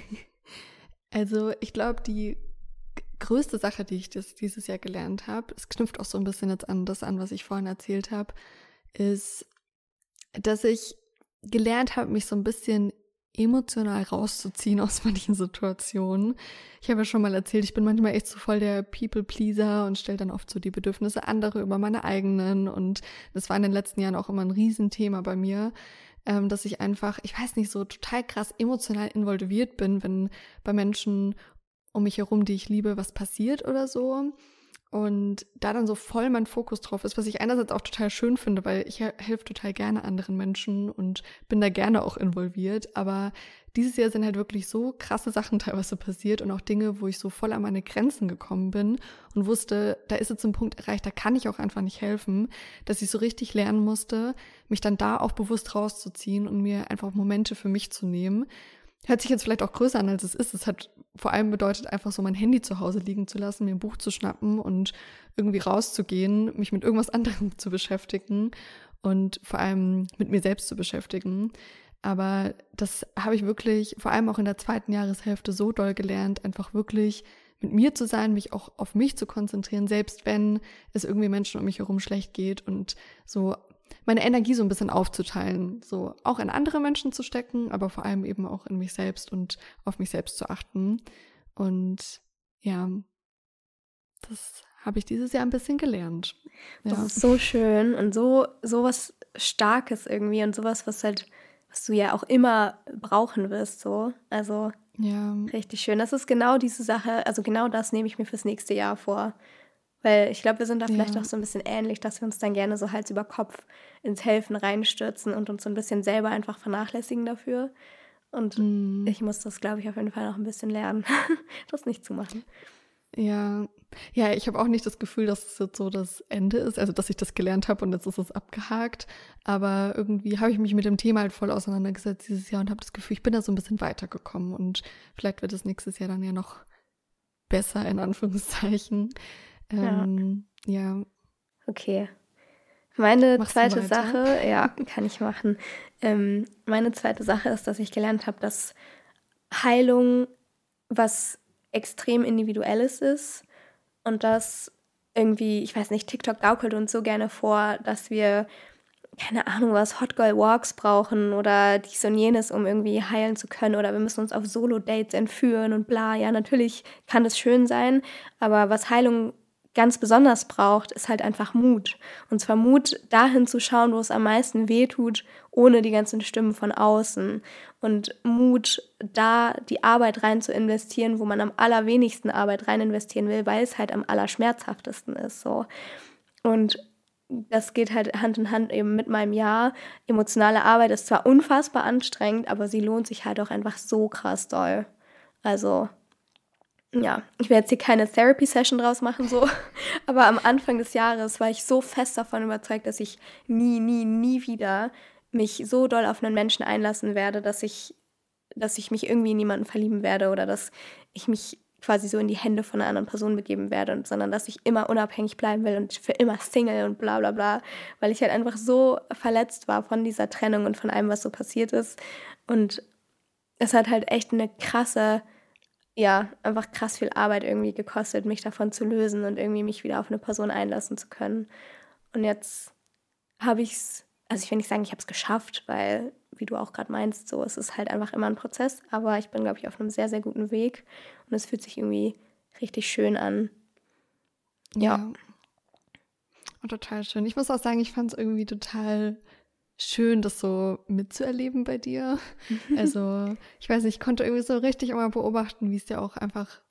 also, ich glaube, die größte Sache, die ich das dieses Jahr gelernt habe, es knüpft auch so ein bisschen jetzt an das an, was ich vorhin erzählt habe, ist, dass ich gelernt habe, mich so ein bisschen emotional rauszuziehen aus manchen Situationen. Ich habe ja schon mal erzählt, ich bin manchmal echt so voll der People-Pleaser und stelle dann oft so die Bedürfnisse anderer über meine eigenen. Und das war in den letzten Jahren auch immer ein Riesenthema bei mir, ähm, dass ich einfach, ich weiß nicht, so total krass emotional involviert bin, wenn bei Menschen um mich herum, die ich liebe, was passiert oder so. Und da dann so voll mein Fokus drauf ist, was ich einerseits auch total schön finde, weil ich helfe total gerne anderen Menschen und bin da gerne auch involviert. Aber dieses Jahr sind halt wirklich so krasse Sachen teilweise passiert und auch Dinge, wo ich so voll an meine Grenzen gekommen bin und wusste, da ist jetzt ein Punkt erreicht, da kann ich auch einfach nicht helfen, dass ich so richtig lernen musste, mich dann da auch bewusst rauszuziehen und mir einfach Momente für mich zu nehmen Hört sich jetzt vielleicht auch größer an, als es ist. Es hat vor allem bedeutet, einfach so mein Handy zu Hause liegen zu lassen, mir ein Buch zu schnappen und irgendwie rauszugehen, mich mit irgendwas anderem zu beschäftigen und vor allem mit mir selbst zu beschäftigen. Aber das habe ich wirklich vor allem auch in der zweiten Jahreshälfte so doll gelernt, einfach wirklich mit mir zu sein, mich auch auf mich zu konzentrieren, selbst wenn es irgendwie Menschen um mich herum schlecht geht und so meine Energie so ein bisschen aufzuteilen, so auch in andere Menschen zu stecken, aber vor allem eben auch in mich selbst und auf mich selbst zu achten. Und ja, das habe ich dieses Jahr ein bisschen gelernt. Ja. Das ist so schön und so so was Starkes irgendwie und sowas, was halt, was du ja auch immer brauchen wirst, so. Also ja. richtig schön. Das ist genau diese Sache, also genau das nehme ich mir fürs nächste Jahr vor. Weil ich glaube, wir sind da vielleicht ja. auch so ein bisschen ähnlich, dass wir uns dann gerne so Hals über Kopf ins Helfen reinstürzen und uns so ein bisschen selber einfach vernachlässigen dafür. Und mm. ich muss das, glaube ich, auf jeden Fall noch ein bisschen lernen, das nicht zu machen. Ja, ja, ich habe auch nicht das Gefühl, dass es jetzt so das Ende ist, also dass ich das gelernt habe und jetzt ist es abgehakt. Aber irgendwie habe ich mich mit dem Thema halt voll auseinandergesetzt dieses Jahr und habe das Gefühl, ich bin da so ein bisschen weitergekommen und vielleicht wird es nächstes Jahr dann ja noch besser in Anführungszeichen. Ähm, ja. ja. Okay. Meine Machst zweite Sache, ja, kann ich machen. Ähm, meine zweite Sache ist, dass ich gelernt habe, dass Heilung was extrem individuelles ist und dass irgendwie, ich weiß nicht, TikTok gaukelt uns so gerne vor, dass wir keine Ahnung was, Hot Girl Walks brauchen oder dies und jenes, um irgendwie heilen zu können oder wir müssen uns auf Solo-Dates entführen und bla. Ja, natürlich kann das schön sein, aber was Heilung ganz besonders braucht, ist halt einfach Mut. Und zwar Mut, dahin zu schauen, wo es am meisten weh tut, ohne die ganzen Stimmen von außen. Und Mut, da die Arbeit rein zu investieren, wo man am allerwenigsten Arbeit rein investieren will, weil es halt am allerschmerzhaftesten ist. So. Und das geht halt Hand in Hand eben mit meinem Jahr. Emotionale Arbeit ist zwar unfassbar anstrengend, aber sie lohnt sich halt auch einfach so krass doll. Also ja, ich werde jetzt hier keine Therapy-Session draus machen, so. Aber am Anfang des Jahres war ich so fest davon überzeugt, dass ich nie, nie, nie wieder mich so doll auf einen Menschen einlassen werde, dass ich, dass ich mich irgendwie in jemanden verlieben werde oder dass ich mich quasi so in die Hände von einer anderen Person begeben werde, sondern dass ich immer unabhängig bleiben will und für immer Single und bla bla bla, weil ich halt einfach so verletzt war von dieser Trennung und von allem, was so passiert ist. Und es hat halt echt eine krasse ja, einfach krass viel Arbeit irgendwie gekostet, mich davon zu lösen und irgendwie mich wieder auf eine Person einlassen zu können. Und jetzt habe ich es, also ich will nicht sagen, ich habe es geschafft, weil, wie du auch gerade meinst, so es ist halt einfach immer ein Prozess, aber ich bin, glaube ich, auf einem sehr, sehr guten Weg und es fühlt sich irgendwie richtig schön an. Ja. ja. Und total schön. Ich muss auch sagen, ich fand es irgendwie total schön, das so mitzuerleben bei dir. Also, ich weiß nicht, ich konnte irgendwie so richtig immer beobachten, wie es dir auch einfach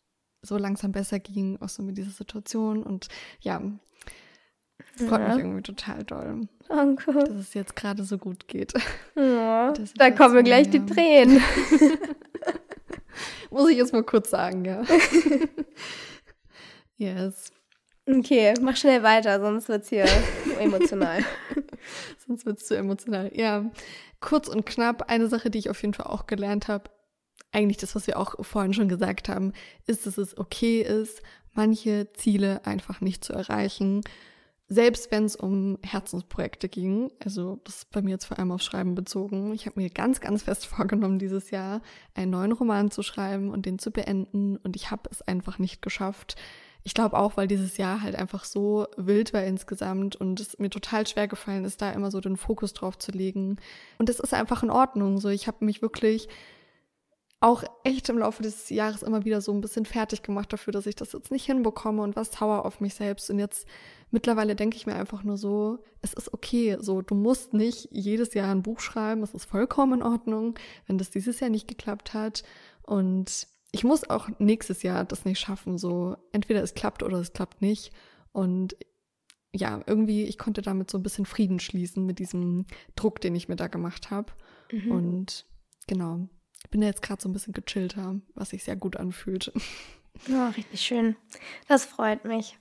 so langsam besser ging, auch so mit dieser Situation. Und ja, freut ja. mich irgendwie total doll. Danke. Dass es jetzt gerade so gut geht. Ja, da kommen mir gleich ja. die Tränen. Muss ich jetzt mal kurz sagen, ja. yes. Okay, mach schnell weiter, sonst wird es hier emotional. sonst wird es zu emotional. Ja, kurz und knapp, eine Sache, die ich auf jeden Fall auch gelernt habe, eigentlich das, was wir auch vorhin schon gesagt haben, ist, dass es okay ist, manche Ziele einfach nicht zu erreichen. Selbst wenn es um Herzensprojekte ging, also das ist bei mir jetzt vor allem auf Schreiben bezogen. Ich habe mir ganz, ganz fest vorgenommen, dieses Jahr einen neuen Roman zu schreiben und den zu beenden und ich habe es einfach nicht geschafft ich glaube auch, weil dieses Jahr halt einfach so wild war insgesamt und es mir total schwer gefallen ist, da immer so den Fokus drauf zu legen. Und das ist einfach in Ordnung. So, ich habe mich wirklich auch echt im Laufe des Jahres immer wieder so ein bisschen fertig gemacht dafür, dass ich das jetzt nicht hinbekomme und was sauer auf mich selbst. Und jetzt mittlerweile denke ich mir einfach nur so, es ist okay. So, du musst nicht jedes Jahr ein Buch schreiben. Es ist vollkommen in Ordnung, wenn das dieses Jahr nicht geklappt hat. Und ich muss auch nächstes Jahr das nicht schaffen. So, entweder es klappt oder es klappt nicht. Und ja, irgendwie, ich konnte damit so ein bisschen Frieden schließen mit diesem Druck, den ich mir da gemacht habe. Mhm. Und genau, ich bin jetzt gerade so ein bisschen gechillter, was sich sehr gut anfühlt. Ja, richtig schön. Das freut mich.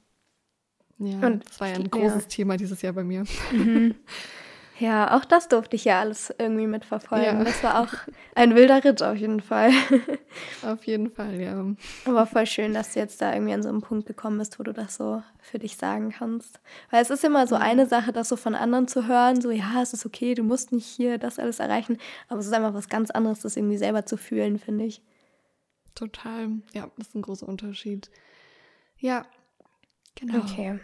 Ja, und das war ja ein großes ja. Thema dieses Jahr bei mir. Mhm. Ja, auch das durfte ich ja alles irgendwie mitverfolgen. Ja. Das war auch ein wilder Ritt auf jeden Fall. Auf jeden Fall, ja. Aber voll schön, dass du jetzt da irgendwie an so einen Punkt gekommen bist, wo du das so für dich sagen kannst. Weil es ist immer so eine Sache, das so von anderen zu hören, so ja, es ist okay, du musst nicht hier das alles erreichen. Aber es ist einfach was ganz anderes, das irgendwie selber zu fühlen, finde ich. Total. Ja, das ist ein großer Unterschied. Ja, genau. Okay.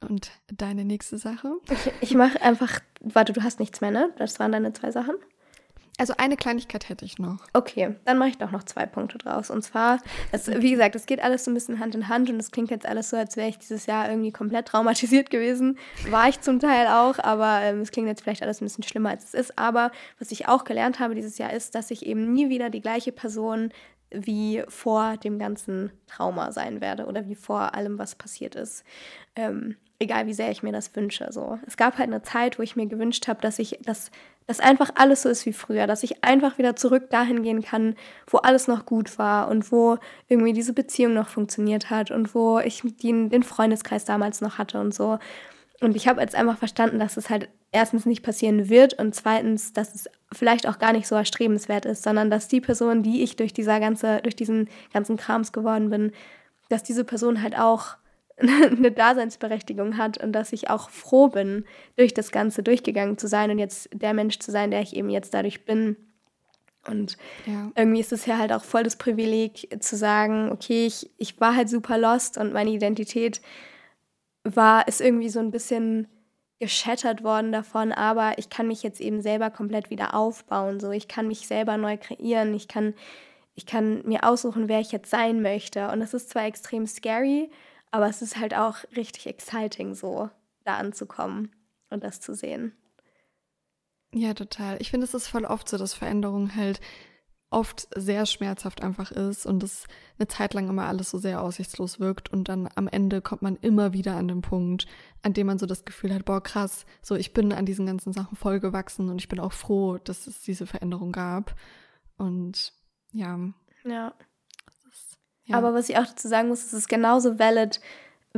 Und deine nächste Sache? Okay, ich mache einfach, warte, du hast nichts mehr, ne? Das waren deine zwei Sachen? Also eine Kleinigkeit hätte ich noch. Okay, dann mache ich doch noch zwei Punkte draus. Und zwar, das, wie gesagt, es geht alles so ein bisschen Hand in Hand und es klingt jetzt alles so, als wäre ich dieses Jahr irgendwie komplett traumatisiert gewesen. War ich zum Teil auch, aber ähm, es klingt jetzt vielleicht alles ein bisschen schlimmer, als es ist. Aber was ich auch gelernt habe dieses Jahr ist, dass ich eben nie wieder die gleiche Person wie vor dem ganzen Trauma sein werde oder wie vor allem, was passiert ist. Ähm, egal wie sehr ich mir das wünsche. So. Es gab halt eine Zeit, wo ich mir gewünscht habe, dass ich, dass, dass einfach alles so ist wie früher, dass ich einfach wieder zurück dahin gehen kann, wo alles noch gut war und wo irgendwie diese Beziehung noch funktioniert hat und wo ich den, den Freundeskreis damals noch hatte und so. Und ich habe jetzt einfach verstanden, dass es halt erstens nicht passieren wird und zweitens, dass es vielleicht auch gar nicht so erstrebenswert ist, sondern dass die Person, die ich durch dieser ganze, durch diesen ganzen Krams geworden bin, dass diese Person halt auch eine Daseinsberechtigung hat und dass ich auch froh bin, durch das Ganze durchgegangen zu sein und jetzt der Mensch zu sein, der ich eben jetzt dadurch bin. Und ja. irgendwie ist es ja halt auch voll das Privileg zu sagen, okay, ich, ich war halt super lost und meine Identität war, ist irgendwie so ein bisschen geschättert worden davon, aber ich kann mich jetzt eben selber komplett wieder aufbauen. So, ich kann mich selber neu kreieren, ich kann, ich kann mir aussuchen, wer ich jetzt sein möchte. Und das ist zwar extrem scary, aber es ist halt auch richtig exciting, so da anzukommen und das zu sehen. Ja, total. Ich finde, es ist voll oft so, dass Veränderung halt oft sehr schmerzhaft einfach ist und es eine Zeit lang immer alles so sehr aussichtslos wirkt und dann am Ende kommt man immer wieder an den Punkt, an dem man so das Gefühl hat, boah krass, so ich bin an diesen ganzen Sachen voll gewachsen und ich bin auch froh, dass es diese Veränderung gab und ja. Ja. Ja. Aber was ich auch dazu sagen muss, es ist genauso valid,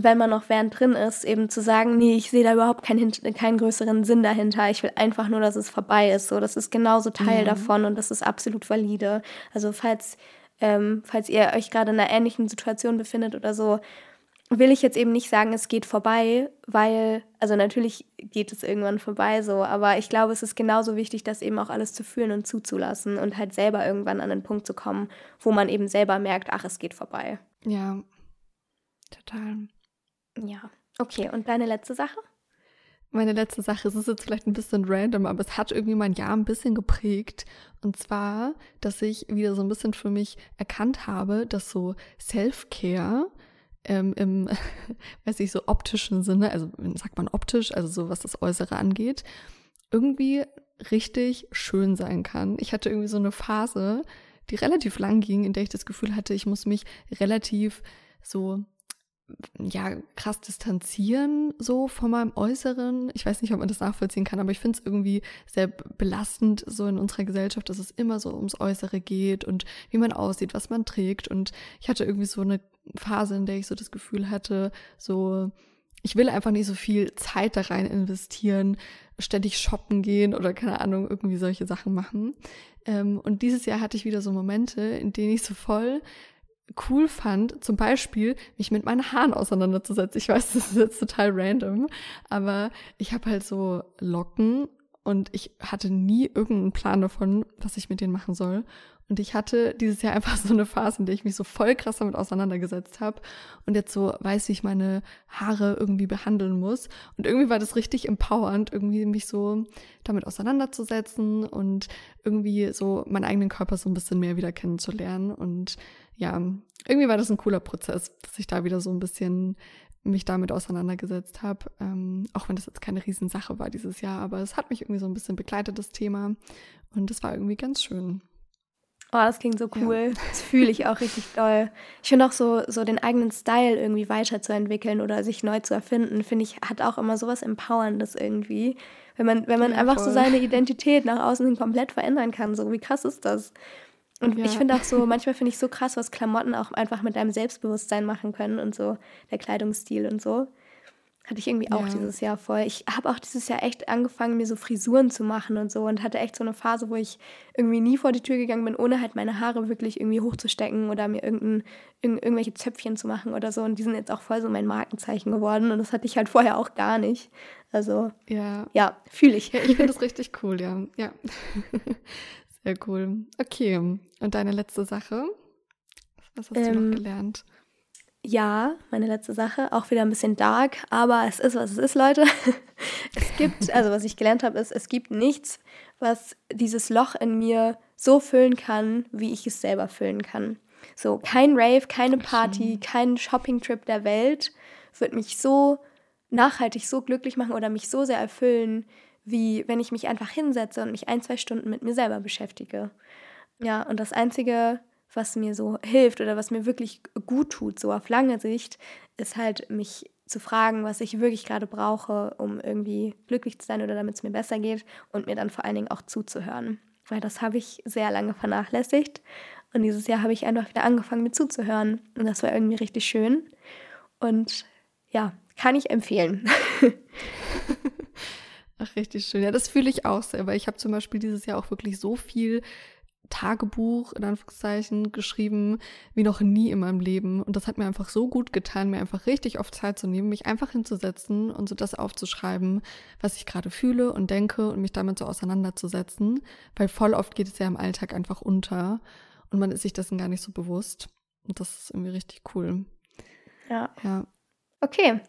wenn man noch während drin ist, eben zu sagen, nee, ich sehe da überhaupt keinen, keinen größeren Sinn dahinter. Ich will einfach nur, dass es vorbei ist. So, das ist genauso Teil ja. davon und das ist absolut valide. Also falls, ähm, falls ihr euch gerade in einer ähnlichen Situation befindet oder so, will ich jetzt eben nicht sagen, es geht vorbei, weil, also natürlich geht es irgendwann vorbei so, aber ich glaube, es ist genauso wichtig, das eben auch alles zu fühlen und zuzulassen und halt selber irgendwann an den Punkt zu kommen, wo man eben selber merkt, ach, es geht vorbei. Ja, total. Ja. Okay, und deine letzte Sache? Meine letzte Sache, es ist jetzt vielleicht ein bisschen random, aber es hat irgendwie mein Jahr ein bisschen geprägt. Und zwar, dass ich wieder so ein bisschen für mich erkannt habe, dass so Self-Care ähm, im, weiß ich, so optischen Sinne, also sagt man optisch, also so was das Äußere angeht, irgendwie richtig schön sein kann. Ich hatte irgendwie so eine Phase, die relativ lang ging, in der ich das Gefühl hatte, ich muss mich relativ so ja, krass distanzieren, so von meinem Äußeren. Ich weiß nicht, ob man das nachvollziehen kann, aber ich finde es irgendwie sehr belastend, so in unserer Gesellschaft, dass es immer so ums Äußere geht und wie man aussieht, was man trägt. Und ich hatte irgendwie so eine Phase, in der ich so das Gefühl hatte, so, ich will einfach nicht so viel Zeit da rein investieren, ständig shoppen gehen oder keine Ahnung, irgendwie solche Sachen machen. Ähm, und dieses Jahr hatte ich wieder so Momente, in denen ich so voll cool fand, zum Beispiel mich mit meinen Haaren auseinanderzusetzen. Ich weiß, das ist jetzt total random, aber ich habe halt so Locken und ich hatte nie irgendeinen Plan davon, was ich mit denen machen soll. Und ich hatte dieses Jahr einfach so eine Phase, in der ich mich so voll krass damit auseinandergesetzt habe und jetzt so weiß, wie ich meine Haare irgendwie behandeln muss. Und irgendwie war das richtig empowernd, irgendwie mich so damit auseinanderzusetzen und irgendwie so meinen eigenen Körper so ein bisschen mehr wieder kennenzulernen. Und ja, irgendwie war das ein cooler Prozess, dass ich da wieder so ein bisschen mich damit auseinandergesetzt habe. Ähm, auch wenn das jetzt keine Riesensache war dieses Jahr, aber es hat mich irgendwie so ein bisschen begleitet, das Thema. Und es war irgendwie ganz schön. Oh, das klingt so cool. Ja. Das fühle ich auch richtig doll. Ich finde auch so, so den eigenen Style irgendwie weiterzuentwickeln oder sich neu zu erfinden, finde ich, hat auch immer sowas Empowerndes irgendwie. Wenn man, wenn man ja, einfach voll. so seine Identität nach außen hin komplett verändern kann. So, wie krass ist das? Und ja. ich finde auch so, manchmal finde ich so krass, was Klamotten auch einfach mit deinem Selbstbewusstsein machen können und so, der Kleidungsstil und so. Hatte ich irgendwie auch ja. dieses Jahr voll. Ich habe auch dieses Jahr echt angefangen, mir so Frisuren zu machen und so und hatte echt so eine Phase, wo ich irgendwie nie vor die Tür gegangen bin, ohne halt meine Haare wirklich irgendwie hochzustecken oder mir irgendein, irg irgendwelche Zöpfchen zu machen oder so. Und die sind jetzt auch voll so mein Markenzeichen geworden und das hatte ich halt vorher auch gar nicht. Also ja, ja fühle ich. Ja, ich finde das richtig cool, ja. Ja. Sehr cool. Okay, und deine letzte Sache? Was hast ähm, du noch ähm, gelernt? ja, meine letzte Sache, auch wieder ein bisschen dark, aber es ist, was es ist, Leute. es gibt, also was ich gelernt habe, ist, es gibt nichts, was dieses Loch in mir so füllen kann, wie ich es selber füllen kann. So, kein Rave, keine Party, kein Shopping-Trip der Welt wird mich so nachhaltig so glücklich machen oder mich so sehr erfüllen, wie wenn ich mich einfach hinsetze und mich ein, zwei Stunden mit mir selber beschäftige. Ja, und das Einzige, was mir so hilft oder was mir wirklich gut tut, so auf lange Sicht, ist halt mich zu fragen, was ich wirklich gerade brauche, um irgendwie glücklich zu sein oder damit es mir besser geht und mir dann vor allen Dingen auch zuzuhören. Weil das habe ich sehr lange vernachlässigt und dieses Jahr habe ich einfach wieder angefangen, mir zuzuhören und das war irgendwie richtig schön und ja, kann ich empfehlen. Ach, richtig schön. Ja, das fühle ich auch sehr, weil ich habe zum Beispiel dieses Jahr auch wirklich so viel Tagebuch in Anführungszeichen geschrieben wie noch nie in meinem Leben. Und das hat mir einfach so gut getan, mir einfach richtig oft Zeit zu nehmen, mich einfach hinzusetzen und so das aufzuschreiben, was ich gerade fühle und denke und mich damit so auseinanderzusetzen. Weil voll oft geht es ja im Alltag einfach unter und man ist sich dessen gar nicht so bewusst. Und das ist irgendwie richtig cool. Ja. Ja. Okay.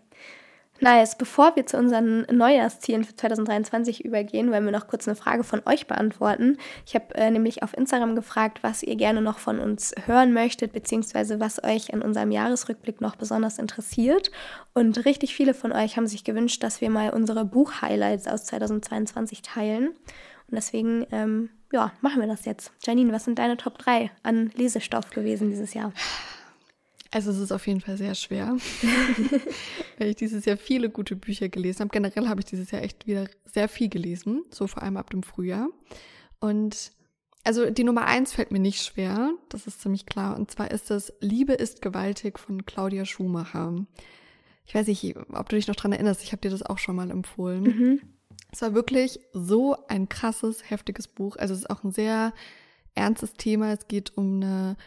Nice. Bevor wir zu unseren Neujahrszielen für 2023 übergehen, wollen wir noch kurz eine Frage von euch beantworten. Ich habe äh, nämlich auf Instagram gefragt, was ihr gerne noch von uns hören möchtet, beziehungsweise was euch in unserem Jahresrückblick noch besonders interessiert. Und richtig viele von euch haben sich gewünscht, dass wir mal unsere Buch-Highlights aus 2022 teilen. Und deswegen, ähm, ja, machen wir das jetzt. Janine, was sind deine Top 3 an Lesestoff gewesen dieses Jahr? Also es ist auf jeden Fall sehr schwer, weil ich dieses Jahr viele gute Bücher gelesen habe. Generell habe ich dieses Jahr echt wieder sehr viel gelesen, so vor allem ab dem Frühjahr. Und also die Nummer eins fällt mir nicht schwer, das ist ziemlich klar. Und zwar ist das Liebe ist gewaltig von Claudia Schumacher. Ich weiß nicht, ob du dich noch dran erinnerst, ich habe dir das auch schon mal empfohlen. Mhm. Es war wirklich so ein krasses, heftiges Buch. Also es ist auch ein sehr ernstes Thema. Es geht um eine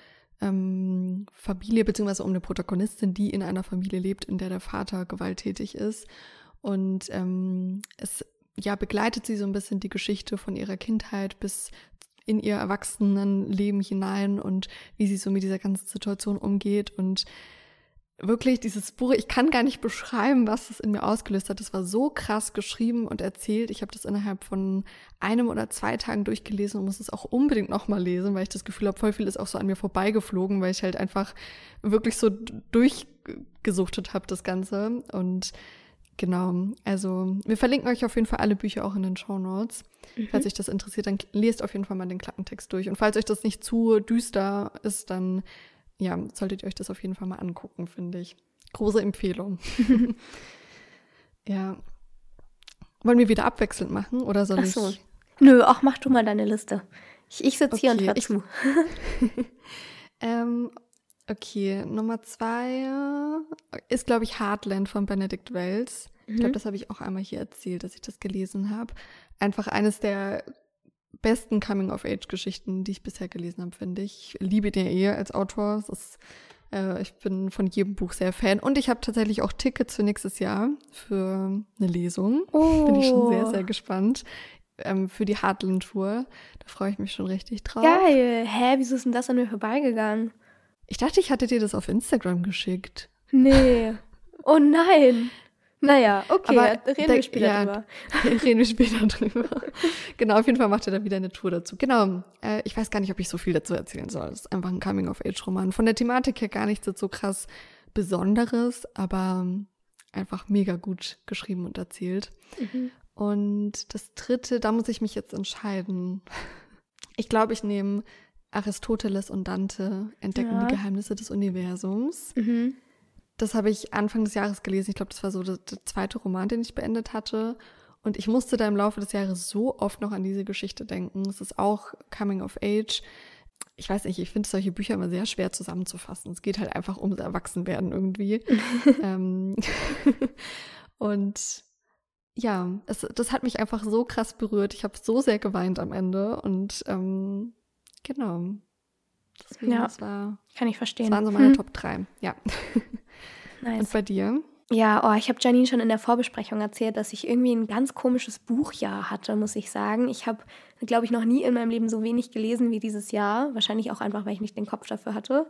ähm, Familie, beziehungsweise um eine Protagonistin, die in einer Familie lebt, in der der Vater gewalttätig ist. Und ähm, es ja begleitet sie so ein bisschen die Geschichte von ihrer Kindheit bis in ihr Erwachsenenleben hinein und wie sie so mit dieser ganzen Situation umgeht und wirklich dieses Buch, ich kann gar nicht beschreiben, was es in mir ausgelöst hat. Es war so krass geschrieben und erzählt. Ich habe das innerhalb von einem oder zwei Tagen durchgelesen und muss es auch unbedingt nochmal lesen, weil ich das Gefühl habe, voll viel ist auch so an mir vorbeigeflogen, weil ich halt einfach wirklich so durchgesuchtet habe, das Ganze. Und genau, also wir verlinken euch auf jeden Fall alle Bücher auch in den Show Notes. Mhm. Falls euch das interessiert, dann lest auf jeden Fall mal den Klappentext durch. Und falls euch das nicht zu düster ist, dann ja, solltet ihr euch das auf jeden Fall mal angucken, finde ich. Große Empfehlung. ja. Wollen wir wieder abwechselnd machen oder soll ach so. ich? Nö, ach, mach du mal deine Liste. Ich, ich sitze okay, hier und hör zu. ähm, okay, Nummer zwei ist, glaube ich, Heartland von Benedict Wells. Mhm. Ich glaube, das habe ich auch einmal hier erzählt, dass ich das gelesen habe. Einfach eines der besten Coming-of-Age-Geschichten, die ich bisher gelesen habe, finde ich. ich. Liebe den eh als Autor. Ist, äh, ich bin von jedem Buch sehr Fan. Und ich habe tatsächlich auch Tickets für nächstes Jahr für eine Lesung. Oh. Bin ich schon sehr, sehr gespannt. Ähm, für die Heartland-Tour. Da freue ich mich schon richtig drauf. Geil. Hä, wieso ist denn das an mir vorbeigegangen? Ich dachte, ich hatte dir das auf Instagram geschickt. Nee. Oh nein. Naja, okay, Aber reden da, wir später ja, drüber. Reden wir später drüber. genau, auf jeden Fall macht er da wieder eine Tour dazu. Genau, äh, ich weiß gar nicht, ob ich so viel dazu erzählen soll. Es ist einfach ein Coming-of-Age-Roman. Von der Thematik her gar nichts so krass Besonderes, aber einfach mega gut geschrieben und erzählt. Mhm. Und das dritte, da muss ich mich jetzt entscheiden. Ich glaube, ich nehme Aristoteles und Dante entdecken Ja. die Geheimnisse des Universums. Mhm. Das habe ich Anfang des Jahres gelesen. Ich glaube, das war so der, der zweite Roman, den ich beendet hatte. Und ich musste da im Laufe des Jahres so oft noch an diese Geschichte denken. Es ist auch Coming of Age. Ich weiß nicht, ich finde solche Bücher immer sehr schwer zusammenzufassen. Es geht halt einfach ums Erwachsenwerden irgendwie. ähm, und ja, es, das hat mich einfach so krass berührt. Ich habe so sehr geweint am Ende. Und ähm, genau. Deswegen, Ja. das, war, Kann ich das verstehen. waren so meine Hm, Top 3. Ja. nice. Und bei dir? Ja, oh, ich habe Janine schon in der Vorbesprechung erzählt, dass ich irgendwie ein ganz komisches Buchjahr hatte, muss ich sagen. Ich habe, glaube ich, noch nie in meinem Leben so wenig gelesen wie dieses Jahr. Wahrscheinlich auch einfach, weil ich nicht den Kopf dafür hatte.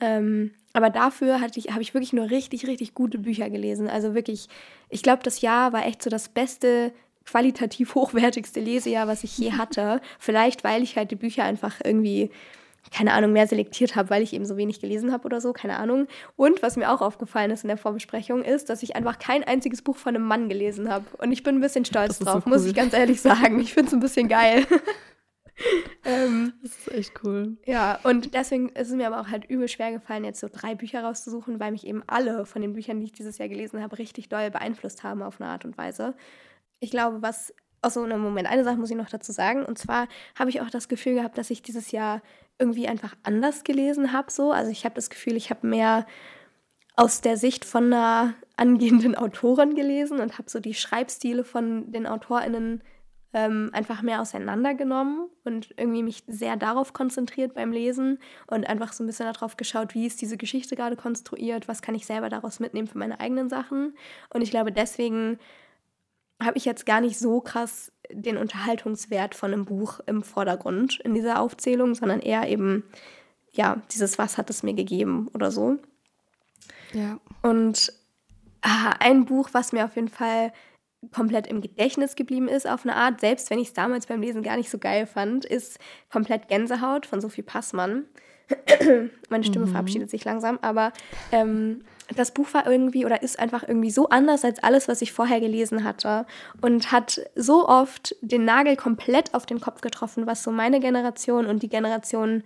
Ähm, aber dafür hatte ich, habe ich wirklich nur richtig, richtig gute Bücher gelesen. Also wirklich, ich glaube, das Jahr war echt so das beste, qualitativ hochwertigste Lesejahr, was ich je hatte. Vielleicht, weil ich halt die Bücher einfach irgendwie keine Ahnung, mehr selektiert habe, weil ich eben so wenig gelesen habe oder so, keine Ahnung. Und was mir auch aufgefallen ist in der Vorbesprechung, ist, dass ich einfach kein einziges Buch von einem Mann gelesen habe. Und ich bin ein bisschen stolz drauf, so muss cool. ich ganz ehrlich sagen. Ich finde es ein bisschen geil. ähm, Das ist echt cool. ja, und deswegen ist es mir aber auch halt übel schwer gefallen, jetzt so drei Bücher rauszusuchen, weil mich eben alle von den Büchern, die ich dieses Jahr gelesen habe, richtig doll beeinflusst haben auf eine Art und Weise. Ich glaube, was. Achso, einen Moment, eine Sache muss ich noch dazu sagen. Und zwar habe ich auch das Gefühl gehabt, dass ich dieses Jahr irgendwie einfach anders gelesen habe. So. Also ich habe das Gefühl, ich habe mehr aus der Sicht von einer angehenden Autorin gelesen und habe so die Schreibstile von den AutorInnen ähm, einfach mehr auseinandergenommen und irgendwie mich sehr darauf konzentriert beim Lesen und einfach so ein bisschen darauf geschaut, wie ist diese Geschichte gerade konstruiert, was kann ich selber daraus mitnehmen für meine eigenen Sachen. Und ich glaube, deswegen habe ich jetzt gar nicht so krass den Unterhaltungswert von einem Buch im Vordergrund in dieser Aufzählung, sondern eher eben, ja, dieses Was hat es mir gegeben oder so. Ja. Und ah, ein Buch, was mir auf jeden Fall komplett im Gedächtnis geblieben ist, auf eine Art, selbst wenn ich es damals beim Lesen gar nicht so geil fand, ist komplett Gänsehaut von Sophie Passmann. Meine Stimme Mhm. verabschiedet sich langsam, aber ähm, das Buch war irgendwie oder ist einfach irgendwie so anders als alles, was ich vorher gelesen hatte und hat so oft den Nagel komplett auf den Kopf getroffen, was so meine Generation und die Generation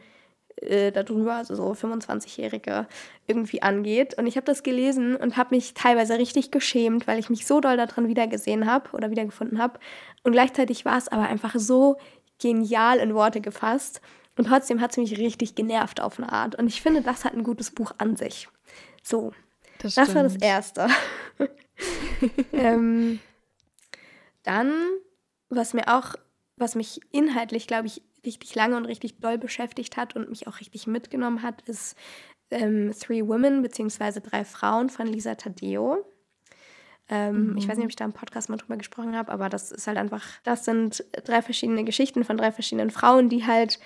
äh, darüber, also so 25-Jährige, irgendwie angeht. Und ich habe das gelesen und habe mich teilweise richtig geschämt, weil ich mich so doll darin wiedergesehen habe oder wiedergefunden habe. Und gleichzeitig war es aber einfach so genial in Worte gefasst. Und trotzdem hat es mich richtig genervt auf eine Art. Und ich finde, das hat ein gutes Buch an sich. So, Das, das war das. Erste. ähm, dann, was mir auch, was mich inhaltlich, glaube ich, richtig lange und richtig doll beschäftigt hat und mich auch richtig mitgenommen hat, ist ähm, Three Women beziehungsweise Drei Frauen von Lisa Taddeo. Ähm, Ich weiß nicht, ob ich da im Podcast mal drüber gesprochen habe, aber das ist halt einfach, das sind drei verschiedene Geschichten von drei verschiedenen Frauen, die halt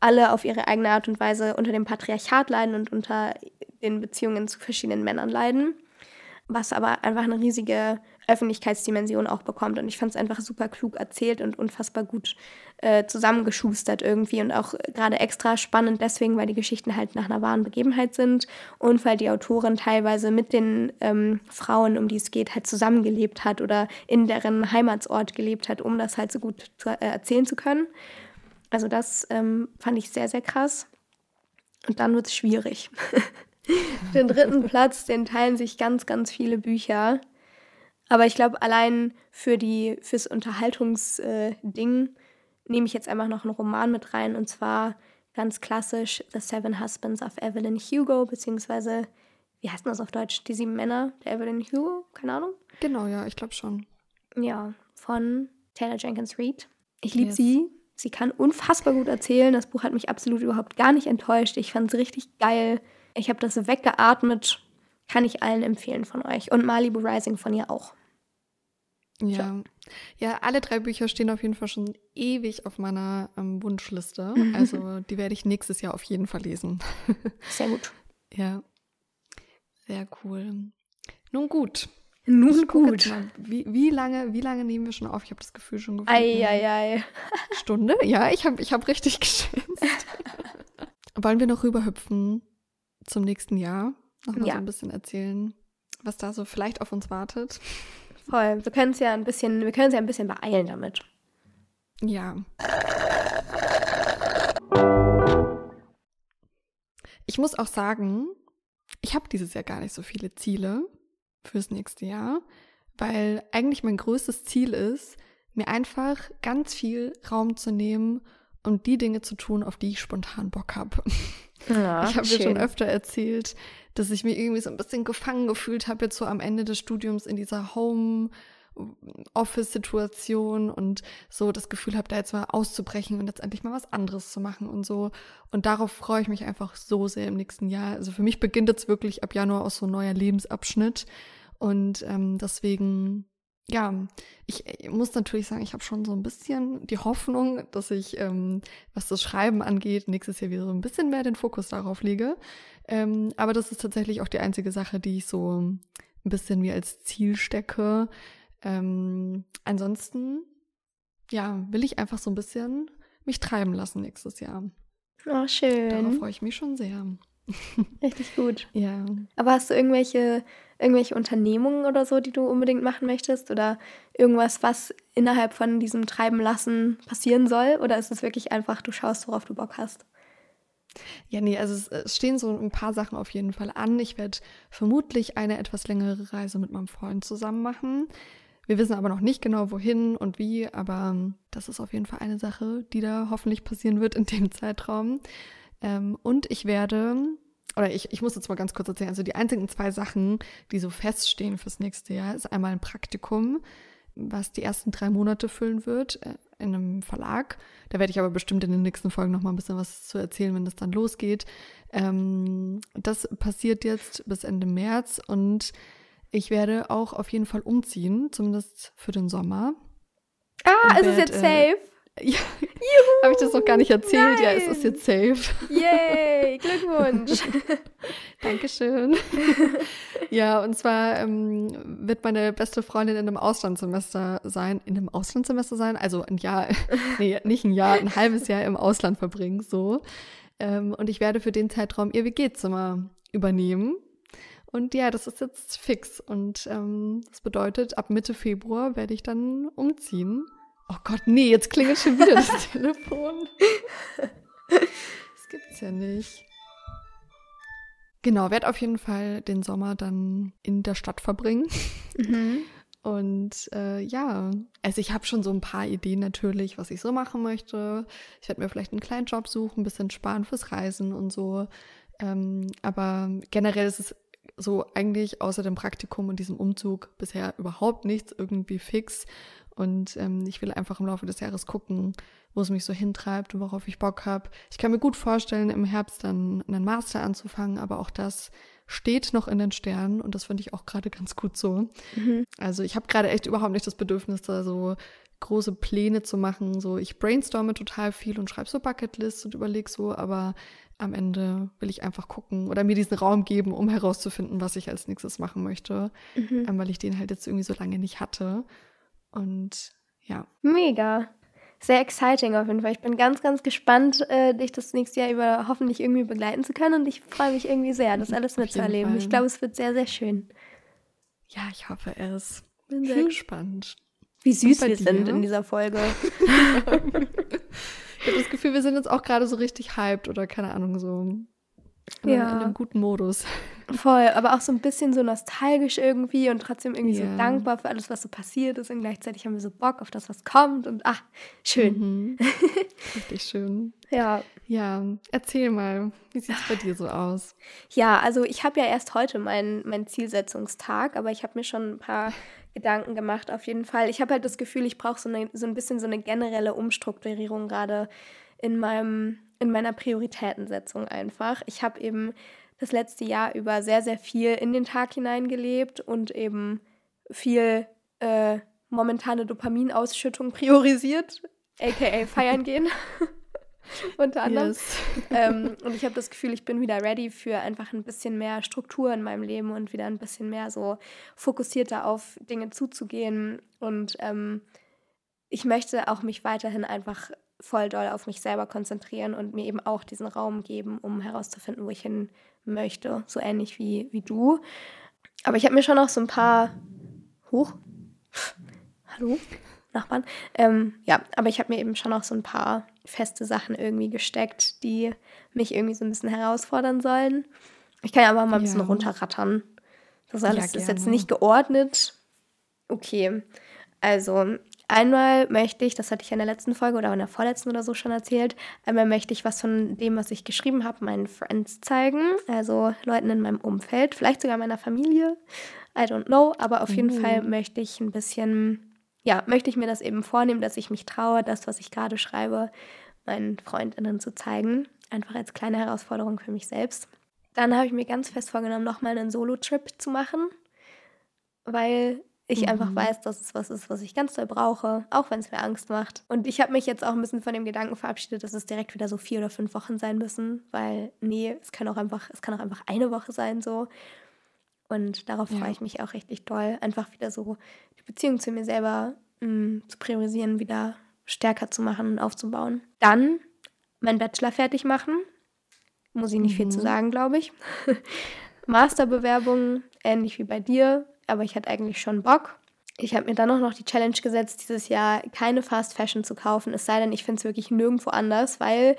alle auf ihre eigene Art und Weise unter dem Patriarchat leiden und unter den Beziehungen zu verschiedenen Männern leiden, was aber einfach eine riesige Öffentlichkeitsdimension auch bekommt. Und ich fand es einfach super klug erzählt und unfassbar gut äh, zusammengeschustert irgendwie und auch gerade extra spannend deswegen, weil die Geschichten halt nach einer wahren Begebenheit sind und weil die Autorin teilweise mit den ähm, Frauen, um die es geht, halt zusammengelebt hat oder in deren Heimatsort gelebt hat, um das halt so gut zu, äh, erzählen zu können. Also das ähm, fand ich sehr, sehr krass. Und dann wird es schwierig. den dritten Platz, den teilen sich ganz, ganz viele Bücher. Aber ich glaube, allein für die, fürs Unterhaltungsding nehme ich jetzt einfach noch einen Roman mit rein. Und zwar ganz klassisch The Seven Husbands of Evelyn Hugo, beziehungsweise, wie heißt das auf Deutsch? Die sieben Männer der Evelyn Hugo? Keine Ahnung. Genau, ja, ich glaube schon. Ja, von Taylor Jenkins Reid. Ich liebe Yes. sie. Sie kann unfassbar gut erzählen. Das Buch hat mich absolut überhaupt gar nicht enttäuscht. Ich fand es richtig geil. Ich habe das weggeatmet. Kann ich allen empfehlen von euch. Und Malibu Rising von ihr auch. Ja. Ja, alle drei Bücher stehen auf jeden Fall schon ewig auf meiner ähm, Wunschliste. Mhm. Also die werde ich nächstes Jahr auf jeden Fall lesen. Sehr gut. ja. Sehr cool. Nun gut. Nun Ich gut. Mal, wie, wie, lange, wie lange nehmen wir schon auf? Ich habe das Gefühl schon gefunden. Eieiei. Stunde? Ja, ich habe ich hab richtig geschätzt. Wollen wir noch rüberhüpfen zum nächsten Jahr? Nochmal Ja. so ein bisschen erzählen, was da so vielleicht auf uns wartet. Voll. Wir können es ja ein bisschen, wir können es ja ein bisschen beeilen damit. Ja. Ich muss auch sagen, ich habe dieses Jahr gar nicht so viele Ziele fürs nächste Jahr, weil eigentlich mein größtes Ziel ist, mir einfach ganz viel Raum zu nehmen und die Dinge zu tun, auf die ich spontan Bock habe. Ja, ich habe dir schon öfter erzählt, dass ich mich irgendwie so ein bisschen gefangen gefühlt habe, jetzt so am Ende des Studiums in dieser Home- Office-Situation und so das Gefühl habe, da jetzt mal auszubrechen und jetzt endlich mal was anderes zu machen und so. Und darauf freue ich mich einfach so sehr im nächsten Jahr. Also für mich beginnt jetzt wirklich ab Januar auch so ein neuer Lebensabschnitt. Und ähm, deswegen, ja, ich, ich muss natürlich sagen, ich habe schon so ein bisschen die Hoffnung, dass ich, ähm, was das Schreiben angeht, nächstes Jahr wieder so ein bisschen mehr den Fokus darauf lege. Ähm, aber das ist tatsächlich auch die einzige Sache, die ich so ein bisschen mir als Ziel stecke. Ähm, ansonsten, ja, will ich einfach so ein bisschen mich treiben lassen nächstes Jahr. Oh, schön. Darauf freue ich mich schon sehr. Richtig gut. Ja. Aber hast du irgendwelche, irgendwelche Unternehmungen oder so, die du unbedingt machen möchtest? Oder irgendwas, was innerhalb von diesem Treiben lassen passieren soll? Oder ist es wirklich einfach, du schaust, worauf du Bock hast? Ja, nee, also es, es stehen so ein paar Sachen auf jeden Fall an. Ich werde vermutlich eine etwas längere Reise mit meinem Freund zusammen machen. Wir wissen aber noch nicht genau, wohin und wie, aber ähm, das ist auf jeden Fall eine Sache, die da hoffentlich passieren wird in dem Zeitraum. Ähm, und ich werde, oder ich, ich muss jetzt mal ganz kurz erzählen, also die einzigen zwei Sachen, die so feststehen fürs nächste Jahr, ist einmal ein Praktikum, was die ersten drei Monate füllen wird äh, in einem Verlag. Da werde ich aber bestimmt in den nächsten Folgen noch mal ein bisschen was zu erzählen, wenn das dann losgeht. Ähm, das passiert jetzt bis Ende März und ich werde auch auf jeden Fall umziehen, zumindest für den Sommer. Ah, ist es jetzt äh, safe? Ja, habe ich das noch gar nicht erzählt? Nein. Ja, es ist jetzt safe. Yay, Glückwunsch. Dankeschön. ja, und zwar ähm, wird meine beste Freundin in einem Auslandssemester sein. In einem Auslandssemester sein? Also ein Jahr, nee, nicht ein Jahr, ein halbes Jahr im Ausland verbringen, so. Ähm, und ich werde für den Zeitraum ihr WG-Zimmer übernehmen. Und ja, das ist jetzt fix. Und ähm, das bedeutet, ab Mitte Februar werde ich dann umziehen. Oh Gott, nee, jetzt klingelt schon wieder das Telefon. Das gibt's ja nicht. Genau, werde auf jeden Fall den Sommer dann in der Stadt verbringen. Mhm. Und äh, ja, also ich habe schon so ein paar Ideen natürlich, was ich so machen möchte. Ich werde mir vielleicht einen kleinen Job suchen, ein bisschen sparen fürs Reisen und so. Ähm, aber generell ist es so eigentlich außer dem Praktikum und diesem Umzug bisher überhaupt nichts irgendwie fix. Und ähm, ich will einfach im Laufe des Jahres gucken, wo es mich so hintreibt und worauf ich Bock habe. Ich kann mir gut vorstellen, im Herbst dann einen Master anzufangen, aber auch das steht noch in den Sternen und das finde ich auch gerade ganz gut so. Mhm. Also ich habe gerade echt überhaupt nicht das Bedürfnis, da so große Pläne zu machen. So, ich brainstorme total viel und schreibe so Bucketlists und überlege so, aber am Ende will ich einfach gucken oder mir diesen Raum geben, um herauszufinden, was ich als nächstes machen möchte, mhm. ähm, weil ich den halt jetzt irgendwie so lange nicht hatte. Und ja. Mega. Sehr exciting auf jeden Fall. Ich bin ganz, ganz gespannt, äh, dich das nächste Jahr über hoffentlich irgendwie begleiten zu können. Und ich freue mich irgendwie sehr, das alles mitzuerleben. Ich glaube, es wird sehr, sehr schön. Ja, ich hoffe es. Bin sehr gespannt. Wie süß wir dir? sind in dieser Folge. Ich habe das Gefühl, wir sind jetzt auch gerade so richtig hyped oder keine Ahnung, so in, ja. in einem guten Modus. Voll, aber auch so ein bisschen so nostalgisch irgendwie und trotzdem irgendwie ja. so dankbar für alles, was so passiert ist. Und gleichzeitig haben wir so Bock auf das, was kommt. Und ach, schön. Mhm. Richtig schön. ja. Ja, erzähl mal, wie sieht es bei dir so aus? Ja, also ich habe ja erst heute meinen mein Zielsetzungstag, aber ich habe mir schon ein paar Gedanken gemacht, auf jeden Fall. Ich habe halt das Gefühl, ich brauche so, so ein bisschen so eine generelle Umstrukturierung gerade in, in meiner Prioritätensetzung einfach. Ich habe eben das letzte Jahr über sehr, sehr viel in den Tag hineingelebt und eben viel äh, momentane Dopaminausschüttung priorisiert, aka feiern gehen. unter anderem. Yes. Ähm, und ich habe das Gefühl, ich bin wieder ready für einfach ein bisschen mehr Struktur in meinem Leben und wieder ein bisschen mehr so fokussierter auf Dinge zuzugehen. Und ähm, ich möchte auch mich weiterhin einfach voll doll auf mich selber konzentrieren und mir eben auch diesen Raum geben, um herauszufinden, wo ich hin möchte. So ähnlich wie, wie du. Aber ich habe mir schon noch so ein paar. Hoch. Hallo? Nachbarn. Ähm, ja, aber ich habe mir eben schon auch so ein paar feste Sachen irgendwie gesteckt, die mich irgendwie so ein bisschen herausfordern sollen. Ich kann ja aber mal ein bisschen ja. runterrattern. Das alles ja, ist jetzt nicht geordnet. Okay, also einmal möchte ich, das hatte ich in der letzten Folge oder in der vorletzten oder so schon erzählt, einmal möchte ich was von dem, was ich geschrieben habe, meinen Friends zeigen, also Leuten in meinem Umfeld, vielleicht sogar meiner Familie. I don't know, aber auf jeden mhm. Fall möchte ich ein bisschen, ja, möchte ich mir das eben vornehmen, dass ich mich traue, das, was ich gerade schreibe, meinen Freundinnen zu zeigen. Einfach als kleine Herausforderung für mich selbst. Dann habe ich mir ganz fest vorgenommen, nochmal einen Solo-Trip zu machen, weil ich mhm. einfach weiß, dass es was ist, was ich ganz doll brauche, auch wenn es mir Angst macht. Und ich habe mich jetzt auch ein bisschen von dem Gedanken verabschiedet, dass es direkt wieder so vier oder fünf Wochen sein müssen, weil nee, es kann auch einfach, es kann auch einfach eine Woche sein so. Und darauf ja. freue ich mich auch richtig doll, einfach wieder so Beziehung zu mir selber mh, mm, zu priorisieren, wieder stärker zu machen und aufzubauen. Dann meinen Bachelor fertig machen. Muss ich nicht mhm. viel zu mhm. sagen, glaube ich. Masterbewerbung, ähnlich wie bei dir, aber ich hatte eigentlich schon Bock. Ich habe mir dann auch noch die Challenge gesetzt, dieses Jahr keine Fast Fashion zu kaufen, es sei denn, ich finde es wirklich nirgendwo anders, weil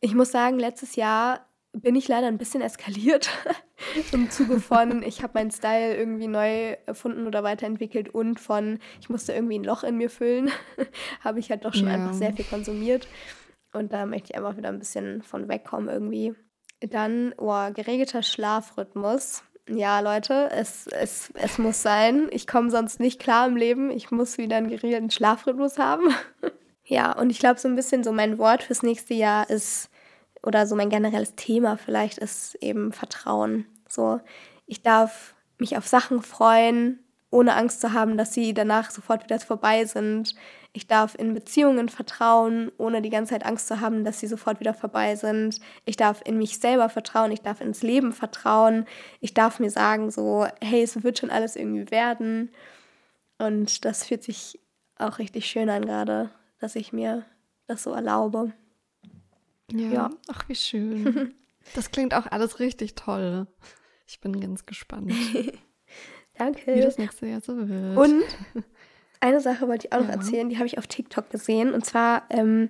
ich muss sagen, letztes Jahr bin ich leider ein bisschen eskaliert im Zuge von, ich habe meinen Style irgendwie neu erfunden oder weiterentwickelt und von, ich musste irgendwie ein Loch in mir füllen, habe ich halt doch schon ja. einfach sehr viel konsumiert. Und da möchte ich einfach wieder ein bisschen von wegkommen irgendwie. Dann, oh, geregelter Schlafrhythmus. Ja, Leute, es, es, es muss sein. Ich komme sonst nicht klar im Leben. Ich muss wieder einen geregelten Schlafrhythmus haben. ja, und ich glaube, so ein bisschen so mein Wort fürs nächste Jahr ist oder so mein generelles Thema vielleicht ist eben Vertrauen. So, ich darf mich auf Sachen freuen, ohne Angst zu haben, dass sie danach sofort wieder vorbei sind. Ich darf in Beziehungen vertrauen, ohne die ganze Zeit Angst zu haben, dass sie sofort wieder vorbei sind. Ich darf in mich selber vertrauen, ich darf ins Leben vertrauen. Ich darf mir sagen, so, hey, es wird schon alles irgendwie werden. Und das fühlt sich auch richtig schön an gerade, dass ich mir das so erlaube. Ja. ja. Ach, wie schön. Das klingt auch alles richtig toll. Ich bin ganz gespannt. Danke. Wie das nächste Jahr so wird. Und eine Sache wollte ich auch noch ja. erzählen, die habe ich auf TikTok gesehen. Und zwar ähm,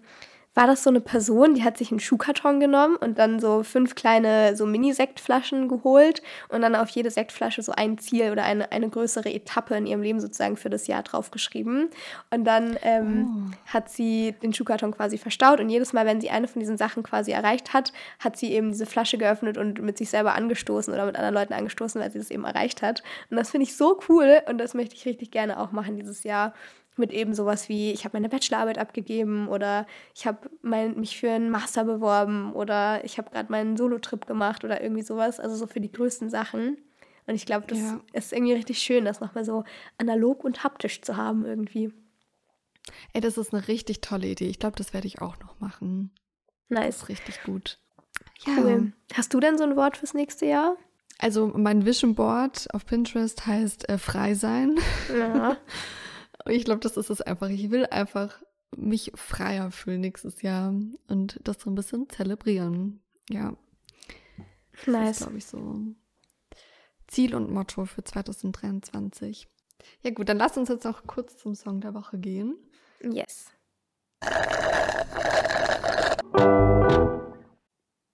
war das so eine Person, die hat sich einen Schuhkarton genommen und dann so fünf kleine so Mini-Sektflaschen geholt und dann auf jede Sektflasche so ein Ziel oder eine, eine größere Etappe in ihrem Leben sozusagen für das Jahr draufgeschrieben. Und dann ähm, oh. hat sie den Schuhkarton quasi verstaut und jedes Mal, wenn sie eine von diesen Sachen quasi erreicht hat, hat sie eben diese Flasche geöffnet und mit sich selber angestoßen oder mit anderen Leuten angestoßen, weil sie das eben erreicht hat. Und das finde ich so cool und das möchte ich richtig gerne auch machen dieses Jahr mit eben sowas wie, ich habe meine Bachelorarbeit abgegeben oder ich habe mich für einen Master beworben oder ich habe gerade meinen Solo-Trip gemacht oder irgendwie sowas. Also so für die größten Sachen. Und ich glaube, das ja. ist irgendwie richtig schön, das nochmal so analog und haptisch zu haben irgendwie. Ey, das ist eine richtig tolle Idee. Ich glaube, das werde ich auch noch machen. Nice. Das ist richtig gut. Ja. Cool. Hast du denn so ein Wort fürs nächste Jahr? Also mein Vision Board auf Pinterest heißt äh, frei sein. Ja. ich glaube, das ist es einfach. Ich will einfach mich freier fühlen nächstes Jahr und das so ein bisschen zelebrieren. Ja. Nice. Das ist, glaube ich, so Ziel und Motto für 2023. Ja gut, dann lass uns jetzt noch kurz zum Song der Woche gehen. Yes.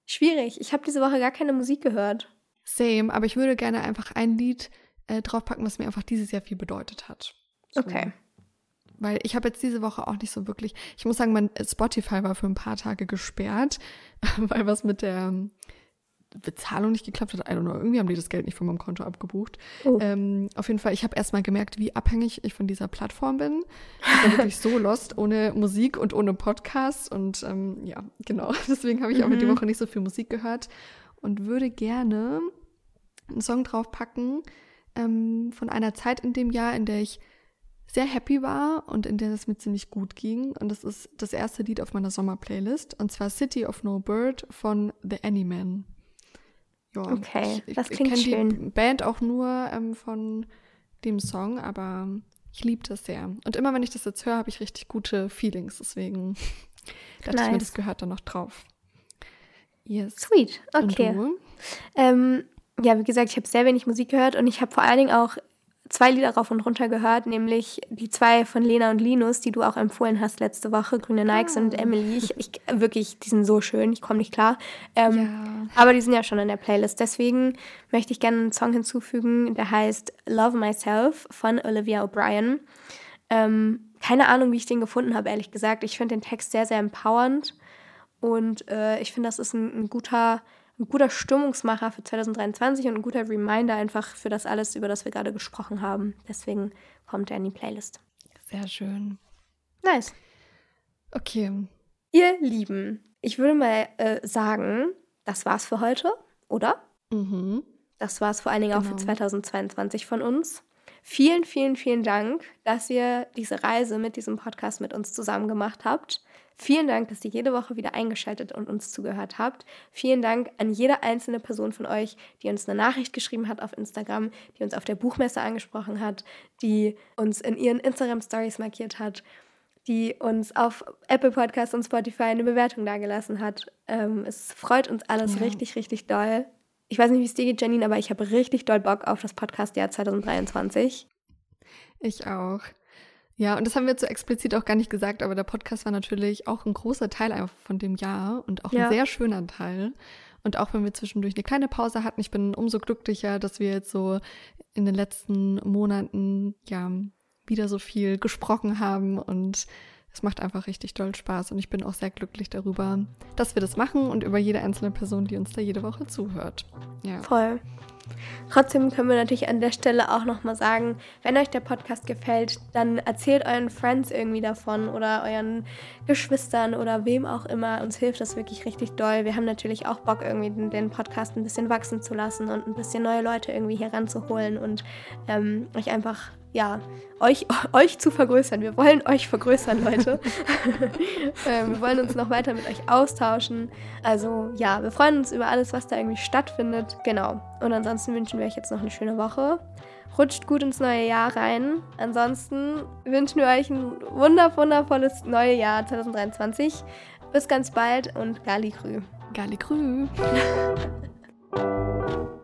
Schwierig. Ich habe diese Woche gar keine Musik gehört. Same, aber ich würde gerne einfach ein Lied äh, draufpacken, was mir einfach dieses Jahr viel bedeutet hat. So. Okay. Weil ich habe jetzt diese Woche auch nicht so wirklich, ich muss sagen, mein Spotify war für ein paar Tage gesperrt, weil was mit der Bezahlung nicht geklappt hat. I don't know, irgendwie haben die das Geld nicht von meinem Konto abgebucht. Oh. Ähm, auf jeden Fall, ich habe erstmal gemerkt, wie abhängig ich von dieser Plattform bin. Ich war wirklich so lost, ohne Musik und ohne Podcast. Und ähm, ja, genau. Deswegen habe ich auch mhm. die Woche nicht so viel Musik gehört und würde gerne einen Song draufpacken ähm, von einer Zeit in dem Jahr, in der ich sehr happy war und in der es mir ziemlich gut ging. Und das ist das erste Lied auf meiner Sommerplaylist. Und zwar City of No Bird von The Anyman. Ja, okay, ich, das klingt ich schön. die Band auch nur ähm, von dem Song, aber ich liebe das sehr. Und immer wenn ich das jetzt höre, habe ich richtig gute Feelings. Deswegen dachte nice. ich mir, das gehört da noch drauf. Yes. Sweet, okay. Ähm, ja, wie gesagt, ich habe sehr wenig Musik gehört und ich habe vor allen Dingen auch zwei Lieder rauf und runter gehört, nämlich die zwei von Lena und Linus, die du auch empfohlen hast letzte Woche, Grüne Nikes ah. und Emily. Ich, ich, wirklich, die sind so schön, ich komme nicht klar. Ähm, ja. Aber die sind ja schon in der Playlist. Deswegen möchte ich gerne einen Song hinzufügen, der heißt Love Myself von Olivia O'Brien. Ähm, keine Ahnung, wie ich den gefunden habe, ehrlich gesagt. Ich finde den Text sehr, sehr empowernd und äh, ich finde, das ist ein, ein guter ein guter Stimmungsmacher für 2023 und ein guter Reminder einfach für das alles, über das wir gerade gesprochen haben. Deswegen kommt er in die Playlist. Sehr schön. Nice. Okay. Ihr Lieben, ich würde mal äh, sagen, das war's für heute, oder? Mhm. Das war's vor allen Dingen genau. auch für 2022 von uns. Vielen, vielen, vielen Dank, dass ihr diese Reise mit diesem Podcast mit uns zusammen gemacht habt. Vielen Dank, dass ihr jede Woche wieder eingeschaltet und uns zugehört habt. Vielen Dank an jede einzelne Person von euch, die uns eine Nachricht geschrieben hat auf Instagram, die uns auf der Buchmesse angesprochen hat, die uns in ihren Instagram Stories markiert hat, die uns auf Apple Podcasts und Spotify eine Bewertung dagelassen hat. Ähm, es freut uns alles ja. richtig, richtig doll. Ich weiß nicht, wie es dir geht, Janine, aber ich habe richtig doll Bock auf das Podcastjahr 2023. Ich auch. Ja, und das haben wir zu explizit auch gar nicht gesagt, aber der Podcast war natürlich auch ein großer Teil einfach von dem Jahr und auch ja. ein sehr schöner Teil. Und auch wenn wir zwischendurch eine kleine Pause hatten, ich bin umso glücklicher, dass wir jetzt so in den letzten Monaten ja wieder so viel gesprochen haben und es macht einfach richtig doll Spaß und ich bin auch sehr glücklich darüber, dass wir das machen und über jede einzelne Person, die uns da jede Woche zuhört. Ja. Voll. Trotzdem können wir natürlich an der Stelle auch nochmal sagen, wenn euch der Podcast gefällt, dann erzählt euren Friends irgendwie davon oder euren Geschwistern oder wem auch immer. Uns hilft das wirklich richtig doll. Wir haben natürlich auch Bock, irgendwie den, Podcast ein bisschen wachsen zu lassen und ein bisschen neue Leute irgendwie hier ranzuholen und ähm, euch einfach ja, euch, euch zu vergrößern. Wir wollen euch vergrößern, Leute. ähm, wir wollen uns noch weiter mit euch austauschen. Also ja, wir freuen uns über alles, was da irgendwie stattfindet. Genau. Und ansonsten wünschen wir euch jetzt noch eine schöne Woche. Rutscht gut ins neue Jahr rein. Ansonsten wünschen wir euch ein wunder wundervolles neues Jahr 2023. Bis ganz bald und Gali Grü. Gali Grü.